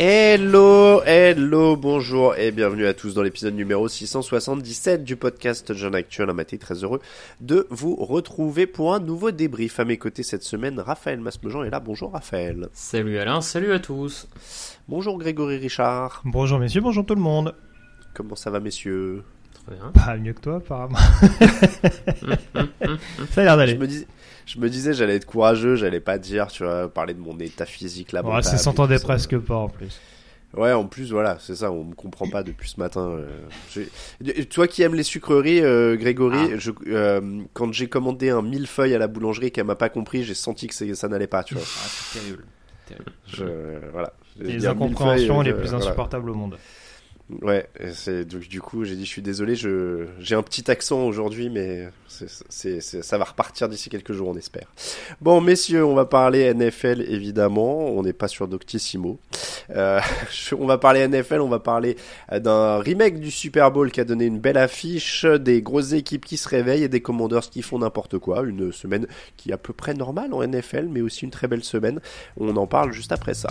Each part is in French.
Hello, hello, bonjour et bienvenue à tous dans l'épisode numéro 677 du podcast Jeune Actuel. Un matin très heureux de vous retrouver pour un nouveau débrief. À mes côtés cette semaine, Raphaël Masmejean est là. Bonjour Raphaël. Salut Alain, salut à tous. Bonjour Grégory Richard. Bonjour messieurs, bonjour tout le monde. Comment ça va messieurs? Très bien. Pas mieux que toi apparemment. Ça a l'air je d'aller. me, dis, je me disais j'allais être courageux, j'allais pas dire, tu vois, parler de mon état physique là. Ouais, ça s'entendait presque pas en plus. Ouais, en plus, voilà, c'est ça, on me comprend pas depuis ce matin. euh, j'ai- Toi qui aimes les sucreries, euh, Grégory, Ah. je, euh, quand j'ai commandé un millefeuille à la boulangerie et qu'elle m'a pas compris, j'ai senti que ça n'allait pas, tu vois. Ah, c'est terrible. terrible. Je, voilà. Les incompréhensions les plus voilà. insupportables au monde. Ouais, c'est donc du coup j'ai dit je suis désolé, je j'ai un petit accent aujourd'hui, mais c'est ça va repartir d'ici quelques jours on espère. Bon messieurs, on va parler NFL évidemment, on n'est pas sur Doctissimo. Euh, on va parler NFL, on va parler d'un remake du Super Bowl qui a donné une belle affiche, des grosses équipes qui se réveillent et des Commanders qui font n'importe quoi. Une semaine qui est à peu près normale en NFL, mais aussi une très belle semaine. On en parle juste après ça.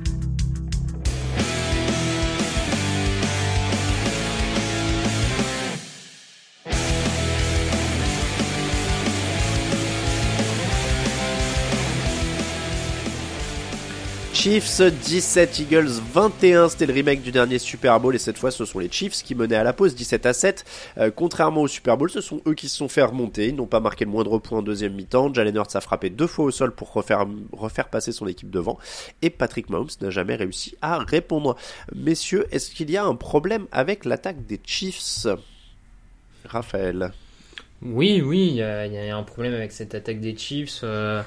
Chiefs 17, Eagles 21, c'était le remake du dernier Super Bowl et cette fois ce sont les Chiefs qui menaient à la pause 17 à 7. Euh, contrairement au Super Bowl, ce sont eux qui se sont fait remonter, ils n'ont pas marqué le moindre point en deuxième mi-temps. Jalen Hurts a frappé deux fois au sol pour refaire, passer son équipe devant et Patrick Mahomes n'a jamais réussi à répondre. Messieurs, est-ce qu'il y a un problème avec l'attaque des Chiefs? Raphaël Oui, oui, il y, a il y a un problème avec cette attaque des Chiefs euh,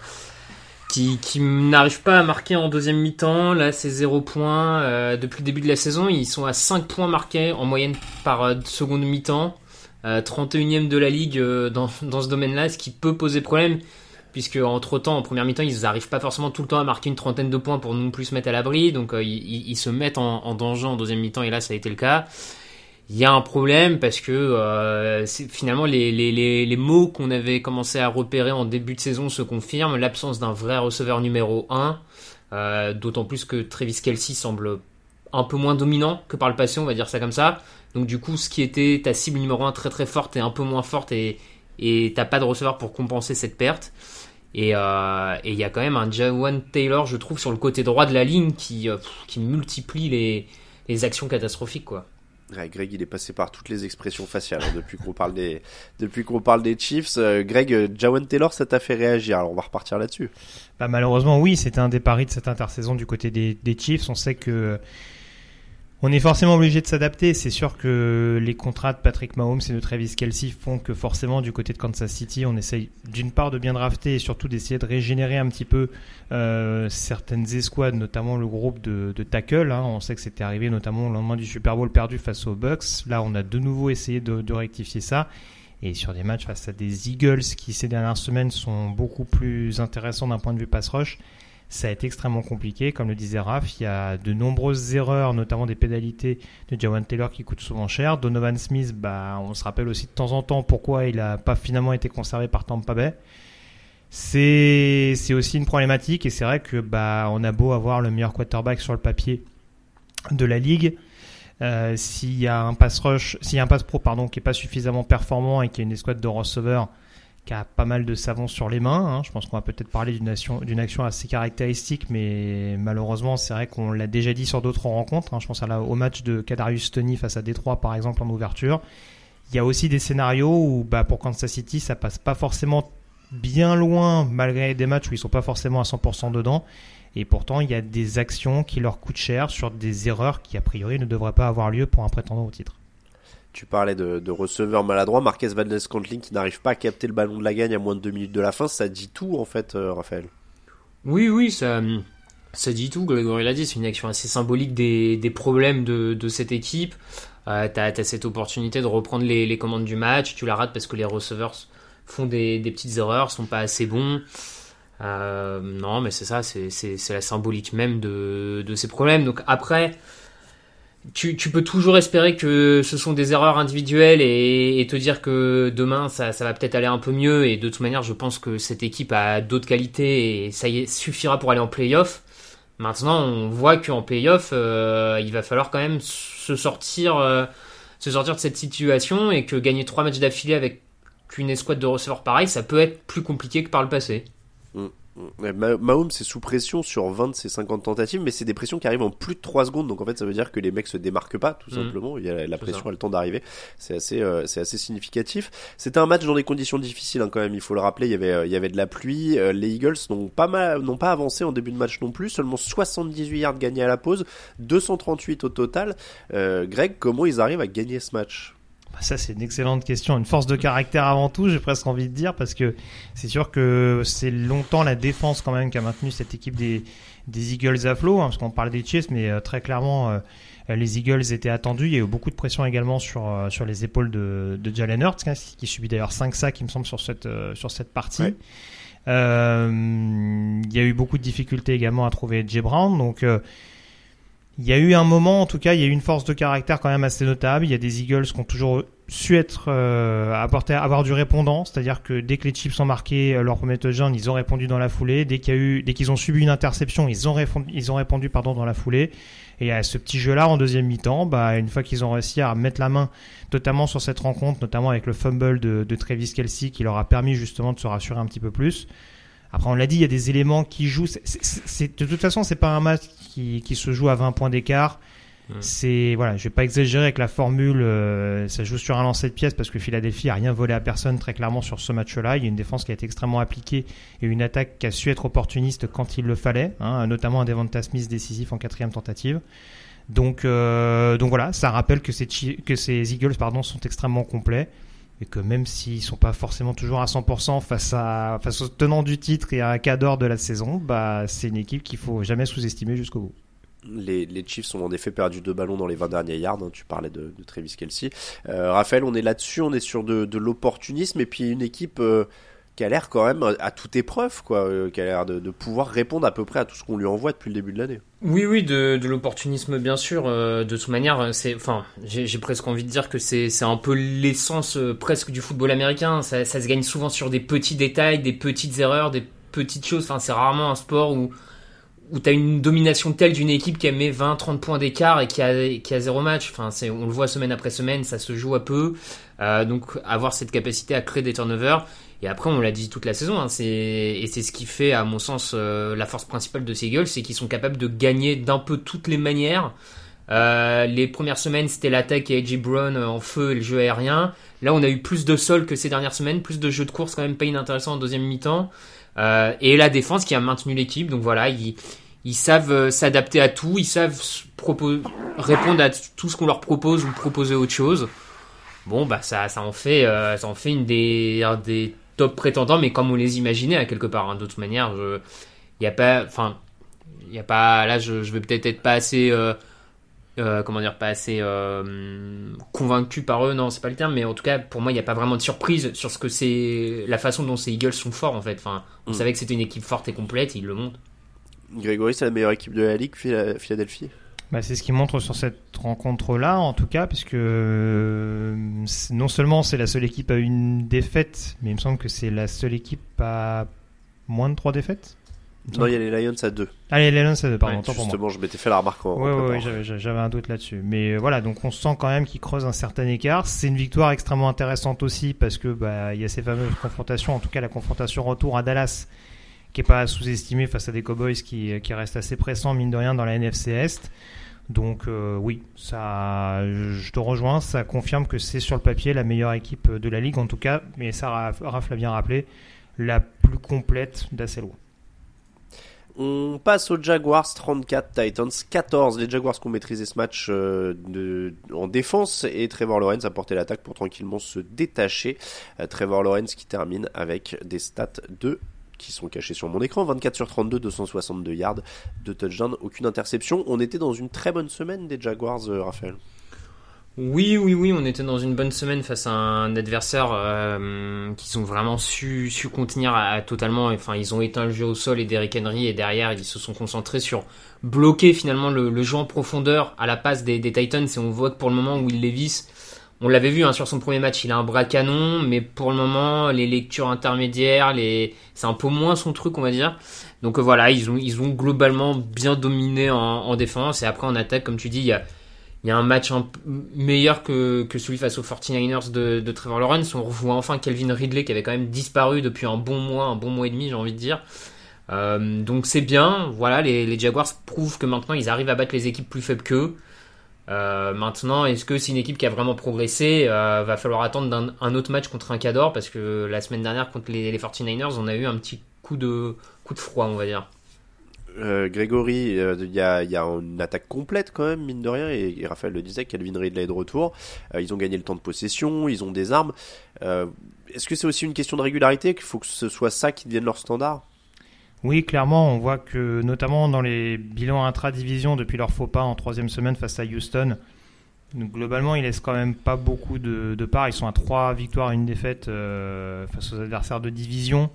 qui, qui n'arrive pas à marquer en deuxième mi-temps. Là, c'est 0 points. Euh, depuis le début de la saison, ils sont à 5 points marqués en moyenne par euh, seconde mi-temps. Euh, 31e de la ligue euh, dans, dans ce domaine-là, ce qui peut poser problème. Puisque entre temps, en première mi-temps, ils n'arrivent pas forcément tout le temps à marquer une trentaine de points pour non plus se mettre à l'abri. Donc euh, ils- ils se mettent en, en danger en deuxième mi-temps et là, ça a été le cas. Il y a un problème parce que euh, finalement les, mots qu'on avait commencé à repérer en début de saison se confirment. L'absence d'un vrai receveur numéro 1, euh, d'autant plus que Travis Kelsey semble un peu moins dominant que par le passé, on va dire ça comme ça. Donc du coup, ce qui était ta cible numéro 1 très très forte est un peu moins forte et t'as pas de receveur pour compenser cette perte. Et euh, et il y a quand même un Jawan Taylor, je trouve, sur le côté droit de la ligne qui, qui multiplie les, les actions catastrophiques, quoi. Ouais, Greg, il est passé par toutes les expressions faciales hein, depuis qu'on parle des depuis qu'on parle des Chiefs. Euh, Greg, euh, Jawan Taylor, ça t'a fait réagir. Alors on va repartir là-dessus. Bah, malheureusement, oui, c'était un des paris de cette intersaison du côté des, des Chiefs. On sait que On est forcément obligé de s'adapter. C'est sûr que les contrats de Patrick Mahomes et de Travis Kelsey font que forcément du côté de Kansas City, on essaye d'une part de bien drafter et surtout d'essayer de régénérer un petit peu euh, certaines escouades, notamment le groupe de, de tackle. Hein. On sait que c'était arrivé notamment au lendemain du Super Bowl perdu face aux Bucks. Là, on a de nouveau essayé de, de rectifier ça. Et sur des matchs face à des Eagles qui ces dernières semaines sont beaucoup plus intéressants d'un point de vue pass rush, ça a été extrêmement compliqué. Comme le disait Raph, il y a de nombreuses erreurs, notamment des pénalités de Jawan Taylor qui coûtent souvent cher. Donovan Smith, bah, on se rappelle aussi de temps en temps pourquoi il n'a pas finalement été conservé par Tampa Bay. C'est, aussi une problématique et c'est vrai que bah, on a beau avoir le meilleur quarterback sur le papier de la ligue. Euh, s'il y a un pass rush, s'il y a un pass pro pardon qui est pas suffisamment performant et qu'il y a une escouade de receveurs qui a pas mal de savon sur les mains. Hein. Je pense qu'on va peut-être parler d'une action, assez caractéristique, mais malheureusement, c'est vrai qu'on l'a déjà dit sur d'autres rencontres. Hein. Je pense la, au match de Kadarius Tony face à Détroit, par exemple, en ouverture. Il y a aussi des scénarios où, bah, pour Kansas City, ça passe pas forcément bien loin, malgré des matchs où ils sont pas forcément à 100% dedans. Et pourtant, il y a des actions qui leur coûtent cher sur des erreurs qui, a priori, ne devraient pas avoir lieu pour un prétendant au titre. Tu parlais de, de receveur maladroit, Marquez Valdez-Scantling qui n'arrive pas à capter le ballon de la gagne à moins de deux minutes de la fin, ça dit tout en fait, euh, Raphaël. Oui, oui, ça, ça dit tout. Grégory l'a dit, c'est une action assez symbolique des, des problèmes de, de cette équipe. Euh, t'as as cette opportunité de reprendre les, les, commandes du match, tu la rates parce que les receveurs font des, des petites erreurs, sont pas assez bons. Euh, non, mais c'est ça, c'est la symbolique même de, de ces problèmes. Donc après, tu, peux toujours espérer que ce sont des erreurs individuelles et, te dire que demain ça, va peut-être aller un peu mieux. Et de toute manière, je pense que cette équipe a d'autres qualités et ça y suffira pour aller en playoff. Maintenant, on voit qu'en playoff, euh, il va falloir quand même se sortir, euh, se sortir de cette situation et que gagner trois matchs d'affilée avec une escouade de receveurs pareil, ça peut être plus compliqué que par le passé. Mahomes c'est sous pression sur 20 de ses 50 tentatives, mais c'est des pressions qui arrivent en plus de 3 secondes, donc en fait ça veut dire que les mecs se démarquent pas, tout mmh. simplement. Il y a la pression a le temps d'arriver. C'est assez, euh, c'est assez significatif. C'était un match dans des conditions difficiles hein, quand même. Il faut le rappeler. Il y avait, euh, il y avait de la pluie. Euh, les Eagles n'ont pas mal, n'ont pas avancé en début de match non plus. Seulement 78 yards gagnés à la pause, 238 au total. Greg, comment ils arrivent à gagner ce match? Ça, c'est une excellente question. Une force de caractère avant tout, j'ai presque envie de dire, parce que c'est sûr que c'est longtemps la défense quand même qui a maintenu cette équipe des, des Eagles à flot, hein, parce qu'on parle des Chiefs, mais euh, très clairement, euh, les Eagles étaient attendus. Il y a eu beaucoup de pression également sur, euh, sur les épaules de, de Jalen Hurts, hein, qui subit d'ailleurs 5 sacs, il me semble, sur cette, sur cette partie. Ouais. il y a eu beaucoup de difficultés également à trouver Jay Brown, donc il y a eu un moment, en tout cas, il y a eu une force de caractère quand même assez notable. Il y a des Eagles qui ont toujours su être euh, apporter, avoir du répondant, c'est-à-dire que dès que les chips sont marqués euh, leur premier touchdown, ils ont répondu dans la foulée. Dès qu'il y a eu, dès qu'ils ont subi une interception, ils ont répondu, ils ont répondu pardon dans la foulée. Et à ce petit jeu-là en deuxième mi-temps, bah une fois qu'ils ont réussi à mettre la main, notamment sur cette rencontre, notamment avec le fumble de, de Travis Kelsey, qui leur a permis justement de se rassurer un petit peu plus. Après, on l'a dit, il y a des éléments qui jouent. De toute façon, c'est pas un match qui, qui, se joue à 20 points d'écart. C'est voilà, je vais pas exagérer avec la formule. Euh, ça joue sur un lancer de pièces parce que Philadelphie a rien volé à personne très clairement sur ce match-là. Il y a une défense qui a été extrêmement appliquée et une attaque qui a su être opportuniste quand il le fallait, hein, notamment un Devonta Smith décisif en quatrième tentative. Donc euh, donc voilà, ça rappelle que ces que ces Eagles pardon sont extrêmement complets et que même s'ils sont pas forcément toujours à 100% face à face aux tenants du titre et à un cadre de la saison, bah c'est une équipe qu'il faut jamais sous-estimer jusqu'au bout. Les, les, Chiefs ont en effet perdu deux ballons dans les 20 derniers yards. Hein, tu parlais de, de Travis Kelsey. Euh, Raphaël, on est là-dessus, on est sur de, de l'opportunisme et puis une équipe euh, qui a l'air quand même à toute épreuve, quoi, euh, qui a l'air de, pouvoir répondre à peu près à tout ce qu'on lui envoie depuis le début de l'année. Oui, oui, de, l'opportunisme, bien sûr. Euh, de toute manière, c'est, enfin, j'ai presque envie de dire que c'est un peu l'essence euh, presque du football américain. Ça, se gagne souvent sur des petits détails, des petites erreurs, des petites choses. Enfin, c'est rarement un sport où où tu as une domination telle d'une équipe qui a mis 20-30 points d'écart et qui a, qui a zéro match. Enfin, on le voit semaine après semaine, ça se joue à peu. Euh, donc, avoir cette capacité à créer des turnovers. Et après, on l'a dit toute la saison, hein, et c'est ce qui fait, à mon sens, euh, la force principale de ces Eagles, c'est qu'ils sont capables de gagner d'un peu toutes les manières. Euh, les premières semaines, c'était l'attaque et AJ Brown en feu et le jeu aérien. Là, on a eu plus de sol que ces dernières semaines, plus de jeux de course quand même pas inintéressant en deuxième mi-temps. Euh, et la défense qui a maintenu l'équipe. Donc voilà, ils, ils savent s'adapter à tout, ils savent répondre à tout ce qu'on leur propose ou proposer autre chose. Bon, bah ça, ça en fait, ça en fait une des, des top prétendants, mais comme on les imaginait à quelque part. Hein. De toute manière, il n'y a pas, enfin, il y a pas, là, je, je vais peut-être être pas assez euh, comment dire, pas assez euh, convaincu par eux, non, c'est pas le terme, mais en tout cas, pour moi, il n'y a pas vraiment de surprise sur ce que c'est, la façon dont ces Eagles sont forts en fait. Enfin, on mm. savait que c'était une équipe forte et complète, ils le montrent. Grégory, c'est la meilleure équipe de la ligue, Philadelphie? Bah, c'est ce qui montre sur cette rencontre-là, en tout cas, puisque euh, non seulement c'est la seule équipe à une défaite, mais il me semble que c'est la seule équipe à moins de trois défaites. Non, il y a les Lions à 2. Ah, les Lions à 2, pardon. Ouais, justement, je m'étais fait la remarque en. Oui, ouais, j'avais un doute là-dessus. Mais euh, voilà, donc on sent quand même qu'ils creusent un certain écart. C'est une victoire extrêmement intéressante aussi parce que bah, il y a ces fameuses confrontations, en tout cas la confrontation retour à Dallas, qui est pas sous-estimée face à des Cowboys qui, qui restent assez pressants, mine de rien, dans la NFC Est. Donc euh, oui, ça, je te rejoins, ça confirme que c'est sur le papier la meilleure équipe de la ligue, en tout cas, mais ça, Raph l'a bien rappelé, la plus complète d'assez loin. On passe aux Jaguars 34, Titans 14. Les Jaguars qui ont maîtrisé ce match euh, en défense et Trevor Lawrence a porté l'attaque pour tranquillement se détacher. Euh, Trevor Lawrence qui termine avec des stats de qui sont cachés sur mon écran. 24 sur 32, 262 yards, de touchdown, aucune interception. On était dans une très bonne semaine des Jaguars, euh, Raphaël. Oui, oui, oui, on était dans une bonne semaine face à un adversaire euh, qui ont vraiment su, su contenir totalement. Enfin, ils ont éteint le jeu au sol et Derrick Henry et derrière ils se sont concentrés sur bloquer finalement le, jeu en profondeur à la passe des, Titans. Et on voit que pour le moment, Will Levis, on l'avait vu hein, sur son premier match, il a un bras canon, mais pour le moment, les lectures intermédiaires, c'est un peu moins son truc, on va dire. Donc euh, voilà, ils ont, globalement bien dominé en, en défense et après en attaque, comme tu dis, il y a un match meilleur que, celui face aux 49ers de, Trevor Lawrence. On revoit enfin Kelvin Ridley qui avait quand même disparu depuis un bon mois, un bon mois et demi, j'ai envie de dire. Euh, donc c'est bien. Voilà, les, Jaguars prouvent que maintenant ils arrivent à battre les équipes plus faibles qu'eux. Euh, maintenant, est-ce que c'est une équipe qui a vraiment progressé euh, Va falloir attendre un, autre match contre un Cador? Parce que la semaine dernière contre les, les 49ers, on a eu un petit coup de coup de froid, on va dire. Euh, Grégory, il y, a, une attaque complète quand même, mine de rien, et, Raphaël le disait, Calvin Ridley est de retour. Ils ont gagné le temps de possession, ils ont des armes. Est-ce que c'est aussi une question de régularité, qu'il faut que ce soit ça qui devienne leur standard? Oui, clairement, on voit que notamment dans les bilans intra-division depuis leur faux pas en troisième semaine face à Houston, globalement, ils laissent quand même pas beaucoup de, de parts. Ils sont à trois victoires et une défaite face aux adversaires de division.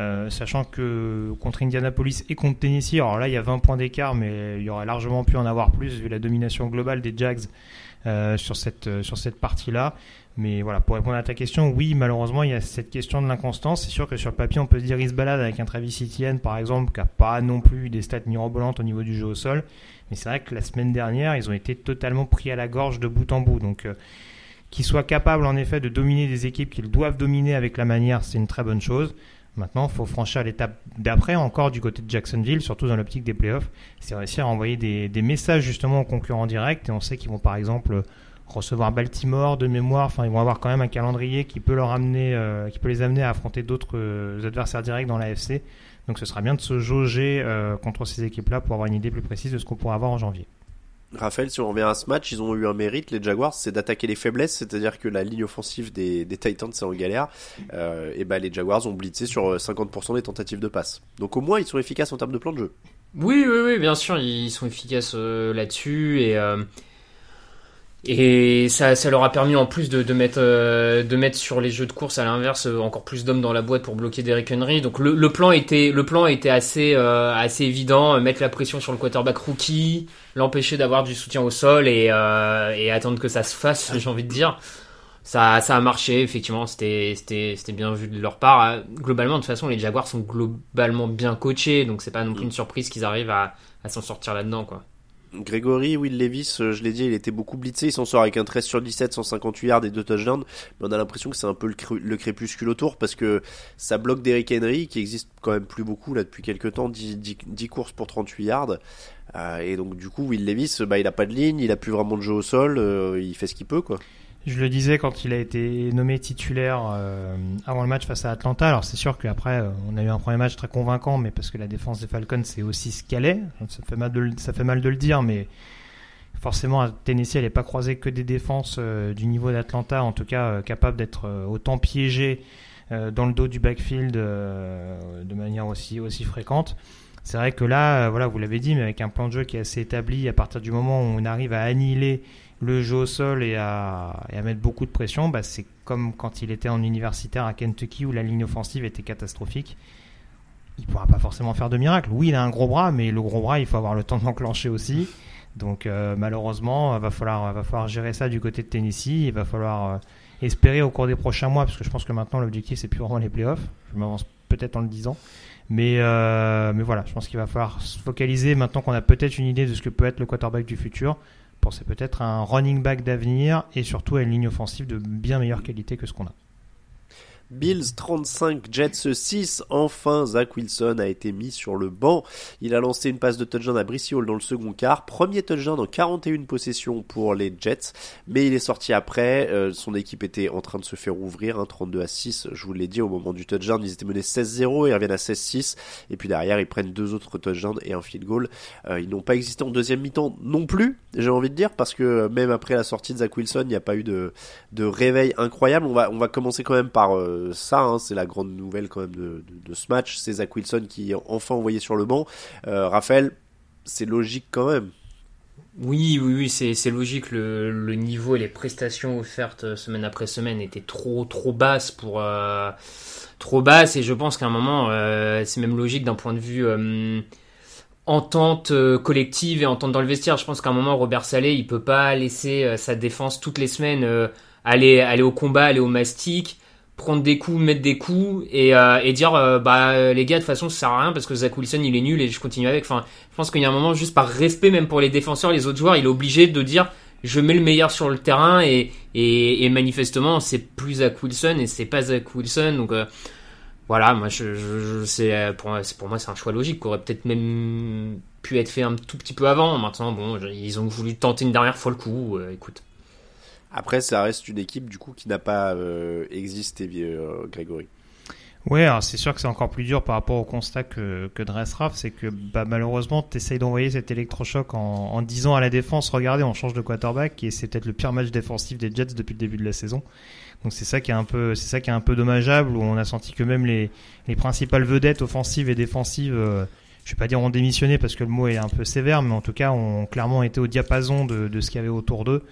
Euh, sachant que contre Indianapolis et contre Tennessee, alors là il y a 20 points d'écart, mais il y aurait largement pu en avoir plus vu la domination globale des Jags euh, sur cette, euh, sur cette partie-là. Mais voilà, pour répondre à ta question, oui, malheureusement, il y a cette question de l'inconstance. C'est sûr que sur le papier, on peut se dire il se balade avec un Travis Etienne, par exemple, qui n'a pas non plus des stats mirobolantes au niveau du jeu au sol. Mais c'est vrai que la semaine dernière, ils ont été totalement pris à la gorge de bout en bout. Donc, qu'ils soient capables, en effet, de dominer des équipes qu'ils doivent dominer avec la manière, c'est une très bonne chose. Maintenant, il faut franchir l'étape d'après encore du côté de Jacksonville, surtout dans l'optique des playoffs. C'est réussir à envoyer des, messages justement aux concurrents directs. Et on sait qu'ils vont par exemple recevoir Baltimore de mémoire. Enfin, ils vont avoir quand même un calendrier qui peut leur amener, euh, qui peut les amener à affronter d'autres euh, adversaires directs dans l'AFC. Donc, ce sera bien de se jauger euh, contre ces équipes-là pour avoir une idée plus précise de ce qu'on pourra avoir en janvier. Raphaël, si on revient à ce match, ils ont eu un mérite, les Jaguars, c'est d'attaquer les faiblesses, c'est-à-dire que la ligne offensive des, Titans c'est en galère, euh, et ben les Jaguars ont blitzé sur 50% euh, des tentatives de passe. Donc au moins ils sont efficaces en termes de plan de jeu. Oui, oui, oui, bien sûr, ils sont efficaces euh, là-dessus et et ça, ça leur a permis en plus de, mettre, euh, de mettre sur les jeux de course à l'inverse euh, encore plus d'hommes dans la boîte pour bloquer Derrick Henry. Donc le, plan était, le plan était assez, euh, assez évident. Mettre la pression sur le quarterback rookie, l'empêcher d'avoir du soutien au sol et, attendre que ça se fasse, j'ai envie de dire. Ça, ça a marché, effectivement, c'était, bien vu de leur part. Globalement, de toute façon, les Jaguars sont globalement bien coachés, donc c'est pas non plus une surprise qu'ils arrivent à, à s'en sortir là-dedans. Grégory, Will Levis, euh, je l'ai dit, il était beaucoup blitzé. Il s'en sort avec un 13 sur 17, 158 yards et 2 touchdowns. Mais on a l'impression que c'est un peu le, crépuscule autour parce que ça bloque Derrick Henry, qui existe quand même plus beaucoup là depuis quelques temps, 10, 10, courses pour 38 yards. Euh, et donc, du coup, Will Levis, bah, il a pas de ligne, il a plus vraiment de jeu au sol, euh, il fait ce qu'il peut, quoi. Je le disais quand il a été nommé titulaire euh, avant le match face à Atlanta. Alors c'est sûr qu'après euh, on a eu un premier match très convaincant, mais parce que la défense des Falcons c'est aussi ce qu'elle est. Ça fait mal de ça fait mal de le dire, mais forcément à Tennessee elle n'est pas croisée que des défenses euh, du niveau d'Atlanta, en tout cas capable d'être autant piégée dans le dos du backfield de manière aussi aussi fréquente. C'est vrai que là, voilà, vous l'avez dit, mais avec un plan de jeu qui est assez établi, à partir du moment où on arrive à annihiler le jeu au sol et à, mettre beaucoup de pression, bah, c'est comme quand il était en universitaire à Kentucky où la ligne offensive était catastrophique. Il ne pourra pas forcément faire de miracle. Oui, il a un gros bras, mais le gros bras, il faut avoir le temps d'enclencher aussi. Donc euh, malheureusement, il va falloir, va falloir gérer ça du côté de Tennessee. Il va falloir euh, espérer au cours des prochains mois, parce que je pense que maintenant l'objectif c'est plus vraiment les playoffs. Je m'avance peut-être en le disant. Mais, euh, mais voilà, je pense qu'il va falloir se focaliser maintenant qu'on a peut-être une idée de ce que peut être le quarterback du futur c'est peut-être un running back d'avenir et surtout à une ligne offensive de bien meilleure qualité que ce qu'on a. Bills 35, Jets 6. Enfin, Zach Wilson a été mis sur le banc. Il a lancé une passe de touchdown à Brissy Hall dans le second quart. Premier touchdown en 41 possessions pour les Jets. Mais il est sorti après. Euh, son équipe était en train de se faire ouvrir. 32 hein, à 6. Je vous l'ai dit au moment du touchdown. Ils étaient menés 16-0. Ils reviennent à 16-6. Et puis derrière, ils prennent deux autres touchdowns et un field goal. Euh, ils n'ont pas existé en deuxième mi-temps non plus. J'ai envie de dire parce que même après la sortie de Zach Wilson, il n'y a pas eu de, de réveil incroyable. On va, on va commencer quand même par euh, ça, hein, c'est la grande nouvelle quand même de, ce match. C'est Zach Wilson qui est enfin envoyé sur le banc. Euh, Raphaël, c'est logique quand même. Oui, oui, oui, c'est logique. Le, niveau et les prestations offertes euh, semaine après semaine étaient trop, trop basses pour euh, trop basses. Et je pense qu'à un moment, c'est même logique d'un point de vue entente collective et entente dans le vestiaire. Je pense qu'à un moment, Robert Salé, il peut pas laisser sa défense toutes les semaines aller, aller au combat, aller au mastic prendre des coups, mettre des coups et, euh, dire euh, bah les gars de toute façon ça sert à rien parce que Zach Wilson il est nul et je continue avec. Enfin, je pense qu'il y a un moment juste par respect même pour les défenseurs, les autres joueurs, il est obligé de dire je mets le meilleur sur le terrain et, et, et manifestement c'est plus Zach Wilson et c'est pas Zach Wilson donc euh, voilà moi je, je, c'est pour moi c'est pour moi c'est un choix logique qui aurait peut-être même pu être fait un tout petit peu avant. Maintenant bon ils ont voulu tenter une dernière fois le coup. écoute. Après, ça reste une équipe du coup qui n'a pas euh, existé, euh, Grégory. Ouais, alors c'est sûr que c'est encore plus dur par rapport au constat que, que Dressraff, c'est que bah, malheureusement, tu essayes d'envoyer cet électrochoc en, en disant à la défense, regardez, on change de quarterback, et c'est peut-être le pire match défensif des Jets depuis le début de la saison. Donc c'est ça qui est un peu, c'est ça qui est un peu dommageable, où on a senti que même les, les principales vedettes offensives et défensives, euh, je vais pas dire ont démissionné parce que le mot est un peu sévère, mais en tout cas ont clairement été au diapason de, de ce qu'il y avait autour d'eux.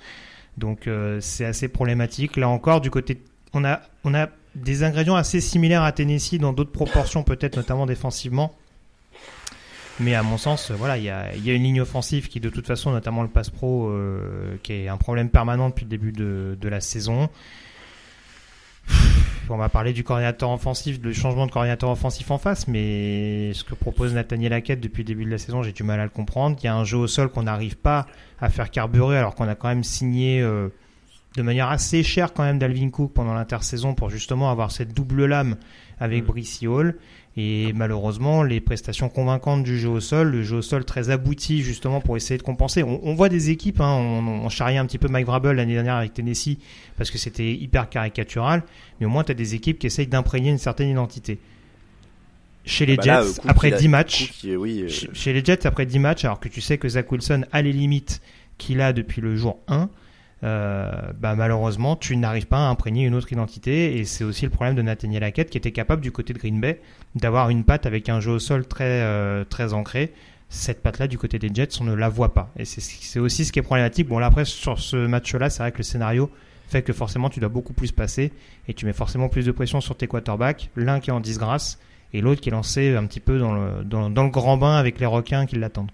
Donc euh, c'est assez problématique. Là encore, du côté, on a, on a des ingrédients assez similaires à Tennessee dans d'autres proportions, peut-être notamment défensivement. Mais à mon sens, voilà, il y a, y a, une ligne offensive qui, de toute façon, notamment le pass pro, euh, qui est un problème permanent depuis le début de, de la saison on va parler du coordinateur offensif, du changement de coordinateur offensif en face, mais ce que propose Nathaniel Hackett depuis le début de la saison, j'ai du mal à le comprendre. Il y a un jeu au sol qu'on n'arrive pas à faire carburer alors qu'on a quand même signé euh, de manière assez chère quand même d'Alvin Cook pendant l'intersaison pour justement avoir cette double lame avec mm. Brissy Hall. Et malheureusement, les prestations convaincantes du jeu au sol, le jeu au sol très abouti justement pour essayer de compenser. On, voit des équipes, hein, on, on charriait un petit peu Mike Vrabel l'année dernière avec Tennessee parce que c'était hyper caricatural, mais au moins tu as des équipes qui essayent d'imprégner une certaine identité. Chez les ah bah Jets, après 10 matchs, euh, chez les Jets, après 10 matchs, alors que tu sais que Zach Wilson a les limites qu'il a depuis le jour 1, euh, bah malheureusement, tu n'arrives pas à imprégner une autre identité. Et c'est aussi le problème de Nathaniel Hackett qui était capable du côté de Green Bay d'avoir une patte avec un jeu au sol très, euh, très ancré. Cette patte-là, du côté des Jets, on ne la voit pas. Et c'est aussi ce qui est problématique. Bon, là, après, sur ce match-là, c'est vrai que le scénario fait que forcément, tu dois beaucoup plus passer et tu mets forcément plus de pression sur tes quarterbacks. L'un qui est en disgrâce et l'autre qui est lancé un petit peu dans le, dans, dans le grand bain avec les requins qui l'attendent.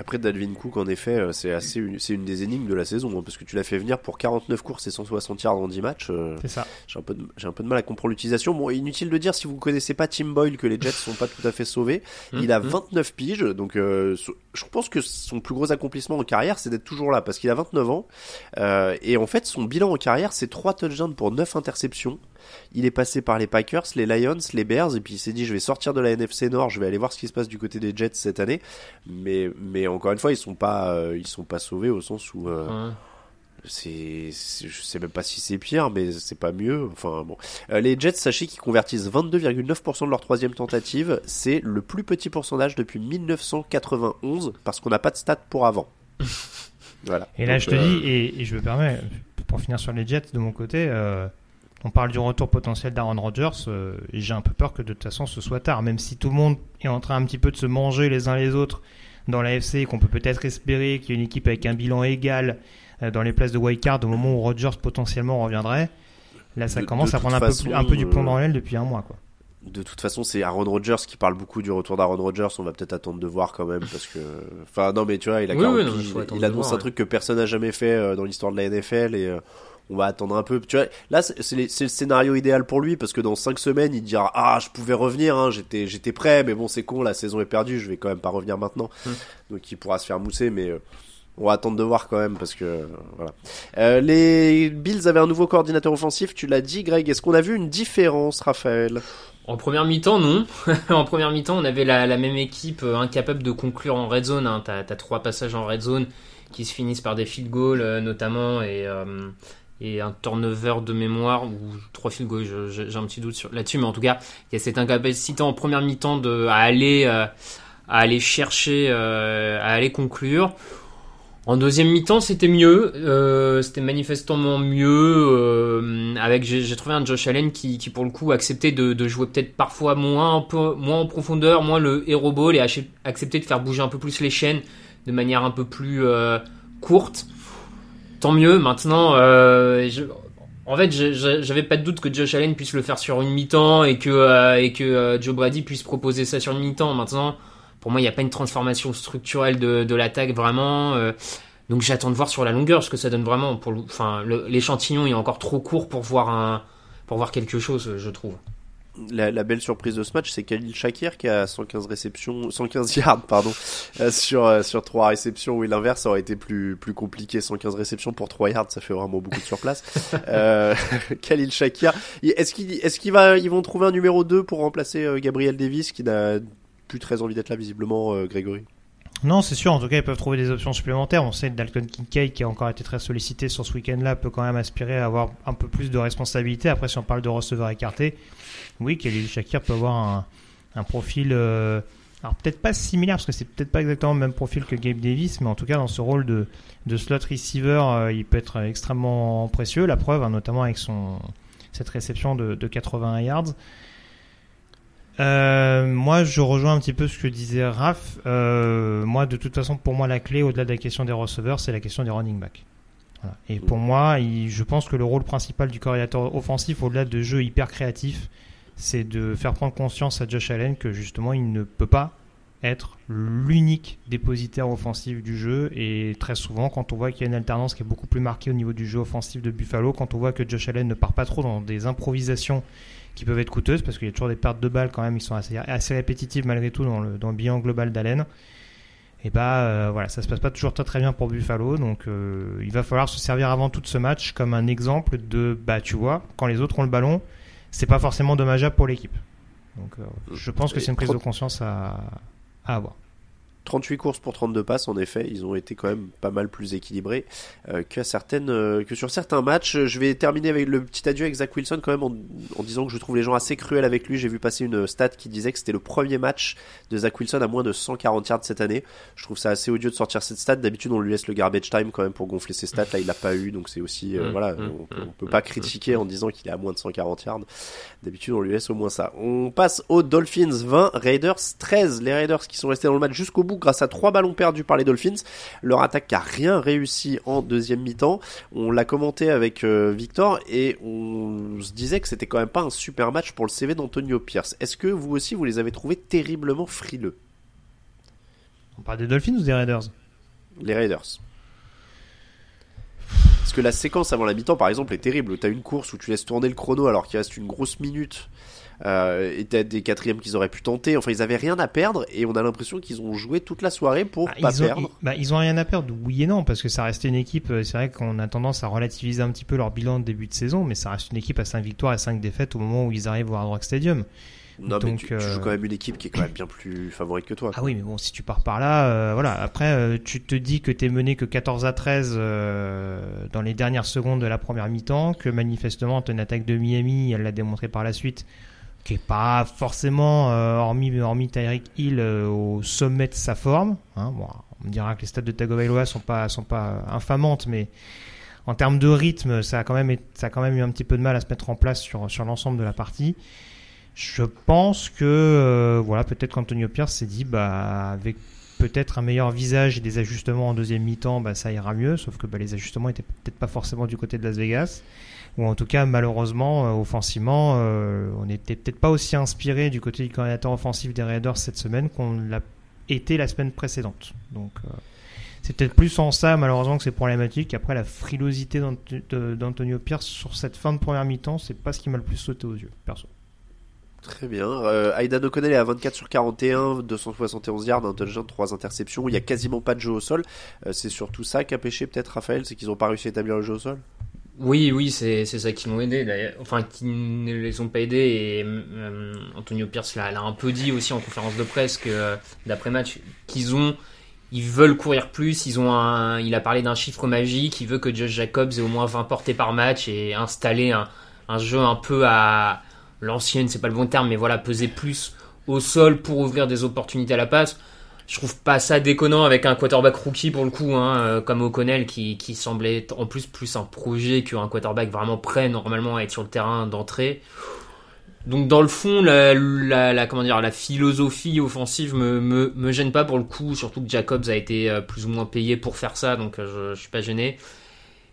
Après Dalvin Cook, en effet, euh, c'est assez une, c'est une des énigmes de la saison, hein, parce que tu l'as fait venir pour 49 courses et 160 yards en 10 matchs. Euh, c'est ça. J'ai un peu de, j'ai un peu de mal à comprendre l'utilisation. Bon, inutile de dire si vous connaissez pas Tim Boyle que les Jets sont pas tout à fait sauvés. Hum, il a 29 hum. piges, donc euh, je pense que son plus gros accomplissement en carrière, c'est d'être toujours là, parce qu'il a 29 ans. et en fait, son bilan en carrière, c'est 3 touchdowns pour 9 interceptions. Il est passé par les Packers, les Lions, les Bears, et puis il s'est dit je vais sortir de la NFC Nord, je vais aller voir ce qui se passe du côté des Jets cette année. Mais, mais encore une fois, ils sont pas, euh, ils sont pas sauvés au sens où. Euh, c'est, c'est- je sais même pas si c'est pire, mais c'est pas mieux. Enfin bon, Euh, les Jets, sachez qu'ils convertissent 22,9% de leur troisième tentative. C'est le plus petit pourcentage depuis 1991 parce qu'on n'a pas de stats pour avant. voilà. Et là, Donc, je te euh, dis, et, et je me permets, pour finir sur les Jets, de mon côté, euh, on parle du retour potentiel d'Aaron Rodgers, euh, et j'ai un peu peur que de toute façon ce soit tard, même si tout le monde est en train un petit peu de se manger les uns les autres dans la FC, et qu'on peut peut-être espérer qu'il y ait une équipe avec un bilan égal euh, dans les places de wildcard au moment où Rodgers potentiellement reviendrait. Là, ça De- commence de à prendre un peu, un peu du plomb euh, dans l'aile depuis un mois. Quoi. De toute façon, c'est Aaron Rodgers qui parle beaucoup du retour d'Aaron Rodgers. On va peut-être attendre de voir quand même parce que, enfin, non, mais tu vois, il a Oui, 40 oui, non, piges, il faut attendre il de annonce voir, un ouais. truc que personne n'a jamais fait dans l'histoire de la NFL et euh, on va attendre un peu. Tu vois, là, c'est le scénario idéal pour lui parce que dans 5 semaines, il dira ah, je pouvais revenir, hein, j'étais j'étais prêt, mais bon, c'est con, la saison est perdue, je vais quand même pas revenir maintenant. Hmm. Donc, il pourra se faire mousser, mais. euh, on va attendre de voir quand même parce que voilà. Euh, les Bills avaient un nouveau coordinateur offensif, tu l'as dit Greg. Est-ce qu'on a vu une différence, Raphaël? En première mi-temps, non. en première mi-temps, on avait la, la même équipe euh, incapable de conclure en red zone. Hein. T'as as trois passages en red zone qui se finissent par des field goals euh, notamment et, euh, et un turnover de mémoire ou trois field goals. J'ai un petit doute là-dessus, mais en tout cas, il y a cette incapacité en première mi-temps à aller euh, à aller chercher, euh, à aller conclure. En deuxième mi-temps, c'était mieux, euh, c'était manifestement mieux. euh, avec, j'ai trouvé un Josh Allen qui, qui pour le coup acceptait de, de jouer peut-être parfois moins un peu moins en profondeur, moins le hero ball et accepter de faire bouger un peu plus les chaînes de manière un peu plus euh, courte. Tant mieux. Maintenant, euh, je- en fait, j'avais pas de doute que Josh Allen puisse le faire sur une mi-temps et que euh, et que euh, Joe Brady puisse proposer ça sur une mi-temps. Maintenant, pour moi, il n'y a pas une transformation structurelle de, de l'attaque vraiment. donc j'attends de voir sur la longueur ce que ça donne vraiment. Pour enfin, l'échantillon est encore trop court pour voir un pour voir quelque chose, je trouve. La, la belle surprise de ce match, c'est Khalil Shakir qui a 115 réceptions, 115 yards, pardon, euh, sur euh, sur trois réceptions. Oui, l'inverse aurait été plus plus compliqué. 115 réceptions pour 3 yards, ça fait vraiment beaucoup de surplace. euh, Khalil Shakir, est-ce qu'il est-ce qu'il va ils vont trouver un numéro 2 pour remplacer euh, Gabriel Davis qui n'a plus très envie d'être là visiblement, euh, Grégory? Non, c'est sûr. En tout cas, ils peuvent trouver des options supplémentaires. On sait que Dalton Kincaid, qui a encore été très sollicité sur ce week-end-là, peut quand même aspirer à avoir un peu plus de responsabilité. Après, si on parle de receveur écarté, oui, Khalil Shakir peut avoir un, un profil, euh, alors peut-être pas similaire, parce que c'est peut-être pas exactement le même profil que Gabe Davis, mais en tout cas, dans ce rôle de, de slot receiver, euh, il peut être extrêmement précieux. La preuve, hein, notamment avec son, cette réception de, de 81 yards. Euh, moi, je rejoins un petit peu ce que disait Raph. Euh, moi, de toute façon, pour moi, la clé, au-delà de la question des receveurs, c'est la question des running backs. Voilà. Et pour moi, il- je pense que le rôle principal du coordinateur offensif, au-delà de jeux hyper créatifs, c'est de faire prendre conscience à Josh Allen que justement, il ne peut pas être l'unique dépositaire offensif du jeu. Et très souvent, quand on voit qu'il y a une alternance qui est beaucoup plus marquée au niveau du jeu offensif de Buffalo, quand on voit que Josh Allen ne part pas trop dans des improvisations qui peuvent être coûteuses parce qu'il y a toujours des pertes de balles quand même qui sont assez, assez répétitives malgré tout dans le, dans le bilan global d'Allen. Et bah euh, voilà, ça se passe pas toujours très très bien pour Buffalo, donc euh, il va falloir se servir avant tout de ce match comme un exemple de bah tu vois, quand les autres ont le ballon, c'est pas forcément dommageable pour l'équipe. Donc euh, je pense que c'est une prise de conscience à, à avoir. 38 courses pour 32 passes, en effet, ils ont été quand même pas mal plus équilibrés euh, que, certaines, euh, que sur certains matchs. Je vais terminer avec le petit adieu avec Zach Wilson quand même en, en disant que je trouve les gens assez cruels avec lui. J'ai vu passer une stat qui disait que c'était le premier match de Zach Wilson à moins de 140 yards cette année. Je trouve ça assez odieux de sortir cette stat. D'habitude, on lui laisse le garbage time quand même pour gonfler ses stats. Là, il l'a pas eu, donc c'est aussi euh, Mm, voilà, mm, on, peut- mm, on peut pas critiquer en disant qu'il est à moins de 140 yards. D'habitude, on lui laisse au moins ça. On passe aux Dolphins 20, Raiders 13. Les Raiders qui sont restés dans le match jusqu'au bout grâce à trois ballons perdus par les Dolphins. Leur attaque a rien réussi en deuxième mi-temps. On l'a commenté avec euh, Victor et on se disait que c'était quand même pas un super match pour le CV d'Antonio Pierce. Est-ce que vous aussi vous les avez trouvés terriblement frileux, On parle des Dolphins ou des Raiders? Les Raiders parce que la séquence avant la mi-temps, par exemple, est terrible. T'as une course où tu laisses tourner le chrono alors qu'il reste une grosse minute. Euh, et t'as des quatrièmes qu'ils auraient pu tenter. Enfin, ils avaient rien à perdre et on a l'impression qu'ils ont joué toute la soirée pour Ah, pas ils, ont, perdre. ils- bah, ils ont rien à perdre, oui et non, parce que ça restait une équipe. euh, C'est vrai qu'on a tendance à relativiser un petit peu leur bilan de début de saison, mais ça reste une équipe à 5 victoires et 5 défaites au moment où ils arrivent au Hard Rock Stadium. Non, mais Donc, tu, tu euh, joues quand même une équipe qui est quand même bien plus favorite que toi. Ah oui, mais bon, si tu pars par là, euh, voilà. Après, euh, tu te dis que t'es mené que 14 à 13 euh, dans les dernières secondes de la première mi-temps, que manifestement, une attaque de Miami, elle l'a démontré par la suite, qui est pas forcément, euh, hormis, hormis Tyreek Hill, euh, au sommet de sa forme. Hein. Bon, on me dira que les stats de Tagovailoa sont pas, sont pas infamantes, mais en termes de rythme, ça a quand même, ça a quand même eu un petit peu de mal à se mettre en place sur, sur l'ensemble de la partie. Je pense que euh, voilà, peut-être qu'Antonio Pierce s'est dit bah avec peut-être un meilleur visage et des ajustements en deuxième mi-temps, bah ça ira mieux. Sauf que bah, les ajustements étaient peut-être pas forcément du côté de Las Vegas, ou en tout cas malheureusement euh, offensivement, euh, on n'était peut-être pas aussi inspiré du côté du coordinateur offensif des Raiders cette semaine qu'on l'a été la semaine précédente. Donc euh, c'est peut-être plus en ça malheureusement que c'est problématique. Après la frilosité d'Antonio Pierce sur cette fin de première mi-temps, c'est pas ce qui m'a le plus sauté aux yeux, perso. Très bien. Euh, Aidan est à 24 sur 41, 271 yards, un touchdown, 3 interceptions. Il y a quasiment pas de jeu au sol. C'est surtout ça qui a pêché peut-être Raphaël, c'est qu'ils n'ont pas réussi à établir le jeu au sol? Oui, oui, c'est ça qui l'ont aidé d'ailleurs. Enfin, qui ne les ont pas aidés. Et euh, Antonio Pierce l'a un peu dit aussi en conférence de presse que euh, d'après match qu'ils ont, ils veulent courir plus. Ils ont il a parlé d'un chiffre magique. Il veut que Josh Jacobs ait au moins 20 portées par match et installer un, un jeu un peu à l'ancienne, c'est pas le bon terme, mais voilà, peser plus au sol pour ouvrir des opportunités à la passe. Je trouve pas ça déconnant avec un quarterback rookie pour le coup, hein, euh, comme O'Connell qui, qui semblait en plus plus un projet qu'un quarterback vraiment prêt normalement à être sur le terrain d'entrée. Donc dans le fond, la, la, la- comment dire, la philosophie offensive me, me, me gêne pas pour le coup, surtout que Jacobs a été euh, plus ou moins payé pour faire ça, donc euh, je, je suis pas gêné.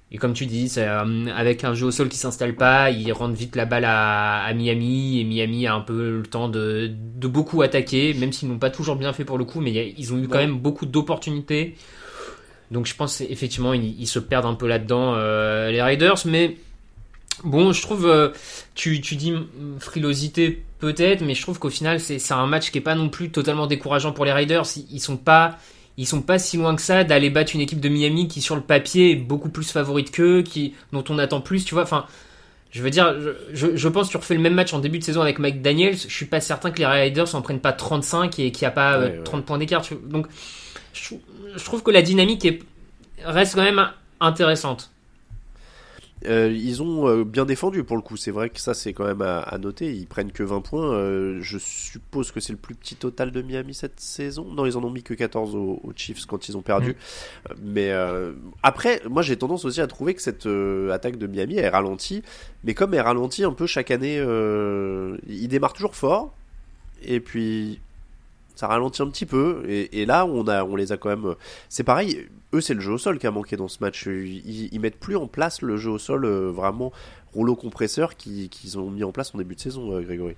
Et comme tu dis, euh, avec un jeu au sol qui s'installe pas, ils rendent vite la balle à, à Miami et Miami a un peu le temps de, de beaucoup attaquer, même s'ils n'ont pas toujours bien fait pour le coup, mais il y a- ils ont eu quand même beaucoup d'opportunités. Donc je pense effectivement ils, ils se perdent un peu là-dedans euh, les Raiders, mais bon je trouve euh, tu, tu dis frilosité peut-être, mais je trouve qu'au final c'est c'est un match qui est pas non plus totalement décourageant pour les Raiders. Ils, ils sont pas ils sont pas si loin que ça d'aller battre une équipe de Miami qui sur le papier est beaucoup plus favorite qu'eux, qui dont on attend plus, tu vois. Enfin, je veux dire, je, pense que tu refais le même match en début de saison avec Mike Daniels, je suis pas certain que les Raiders en prennent pas 35 et qu'il n'y a pas euh, Ouais, ouais. 30 points d'écart. Donc, je, trou- je trouve que la dynamique est, reste quand même intéressante. Euh, ils ont euh, bien défendu pour le coup, c'est vrai que ça c'est quand même à, à noter. Ils prennent que 20 points. Euh, je suppose que c'est le plus petit total de Miami cette saison. Non, ils en ont mis que 14 aux, aux Chiefs quand ils ont perdu. Euh, Mais euh, après, moi j'ai tendance aussi à trouver que cette euh, attaque de Miami elle ralentit. Mais comme elle ralentit un peu chaque année, euh, ils démarrent toujours fort. Et puis ça ralentit un petit peu. Et, là, on, a, on les a quand même. C'est pareil, eux, c'est le jeu au sol qui a manqué dans ce match. Ils, ils mettent plus en place le jeu au sol euh, vraiment rouleau compresseur qui- qu'ils ont mis en place en début de saison, euh, Grégory.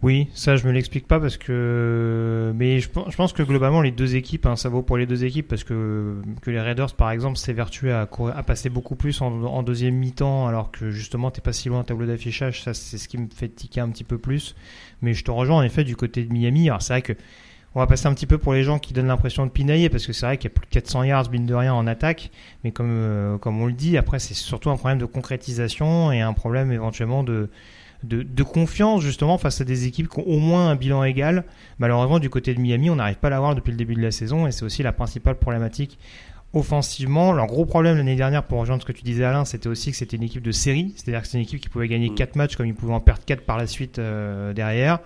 Oui, ça je me l'explique pas parce que, mais je, pense- que globalement les deux équipes, hein, ça vaut pour les deux équipes parce que que les Raiders par exemple s'évertuent à, à passer beaucoup plus en, en deuxième mi-temps alors que justement t'es pas si loin au tableau d'affichage, ça c'est ce qui me fait tiquer un petit peu plus. Mais je te rejoins en effet du côté de Miami. Alors c'est vrai que on va passer un petit peu pour les gens qui donnent l'impression de pinailler parce que c'est vrai qu'il y a plus de 400 yards mine de rien en attaque, mais comme euh, comme on le dit après c'est surtout un problème de concrétisation et un problème éventuellement de de, de confiance justement face à des équipes qui ont au moins un bilan égal. Malheureusement, du côté de Miami, on n'arrive pas à l'avoir depuis le début de la saison et c'est aussi la principale problématique offensivement. Leur gros problème l'année dernière, pour rejoindre ce que tu disais Alain, c'était aussi que c'était une équipe de série, c'est-à-dire que c'est une équipe qui pouvait gagner Mm. 4 matchs comme ils pouvaient en perdre 4 par la suite euh, derrière.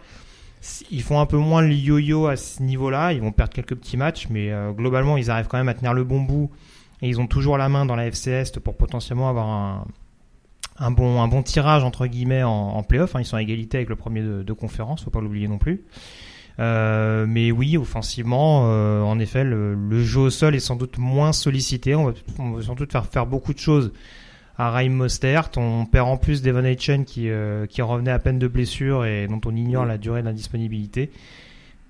Ils font un peu moins le yo-yo à ce niveau-là, ils vont perdre quelques petits matchs, mais euh, globalement, ils arrivent quand même à tenir le bon bout et ils ont toujours la main dans la FC Est pour potentiellement avoir un, un bon, un bon tirage entre guillemets en, en playoff. hein. Ils sont à égalité avec le premier de, de conférence, faut pas l'oublier non plus. Euh, mais oui, offensivement, euh, en effet, le, jeu au sol est sans doute moins sollicité. On va, sans doute faire faire beaucoup de choses à Raheem Mostert. On perd en plus Devon Aitchen qui, euh, qui revenait à peine de blessure et dont on ignore la durée de l'indisponibilité.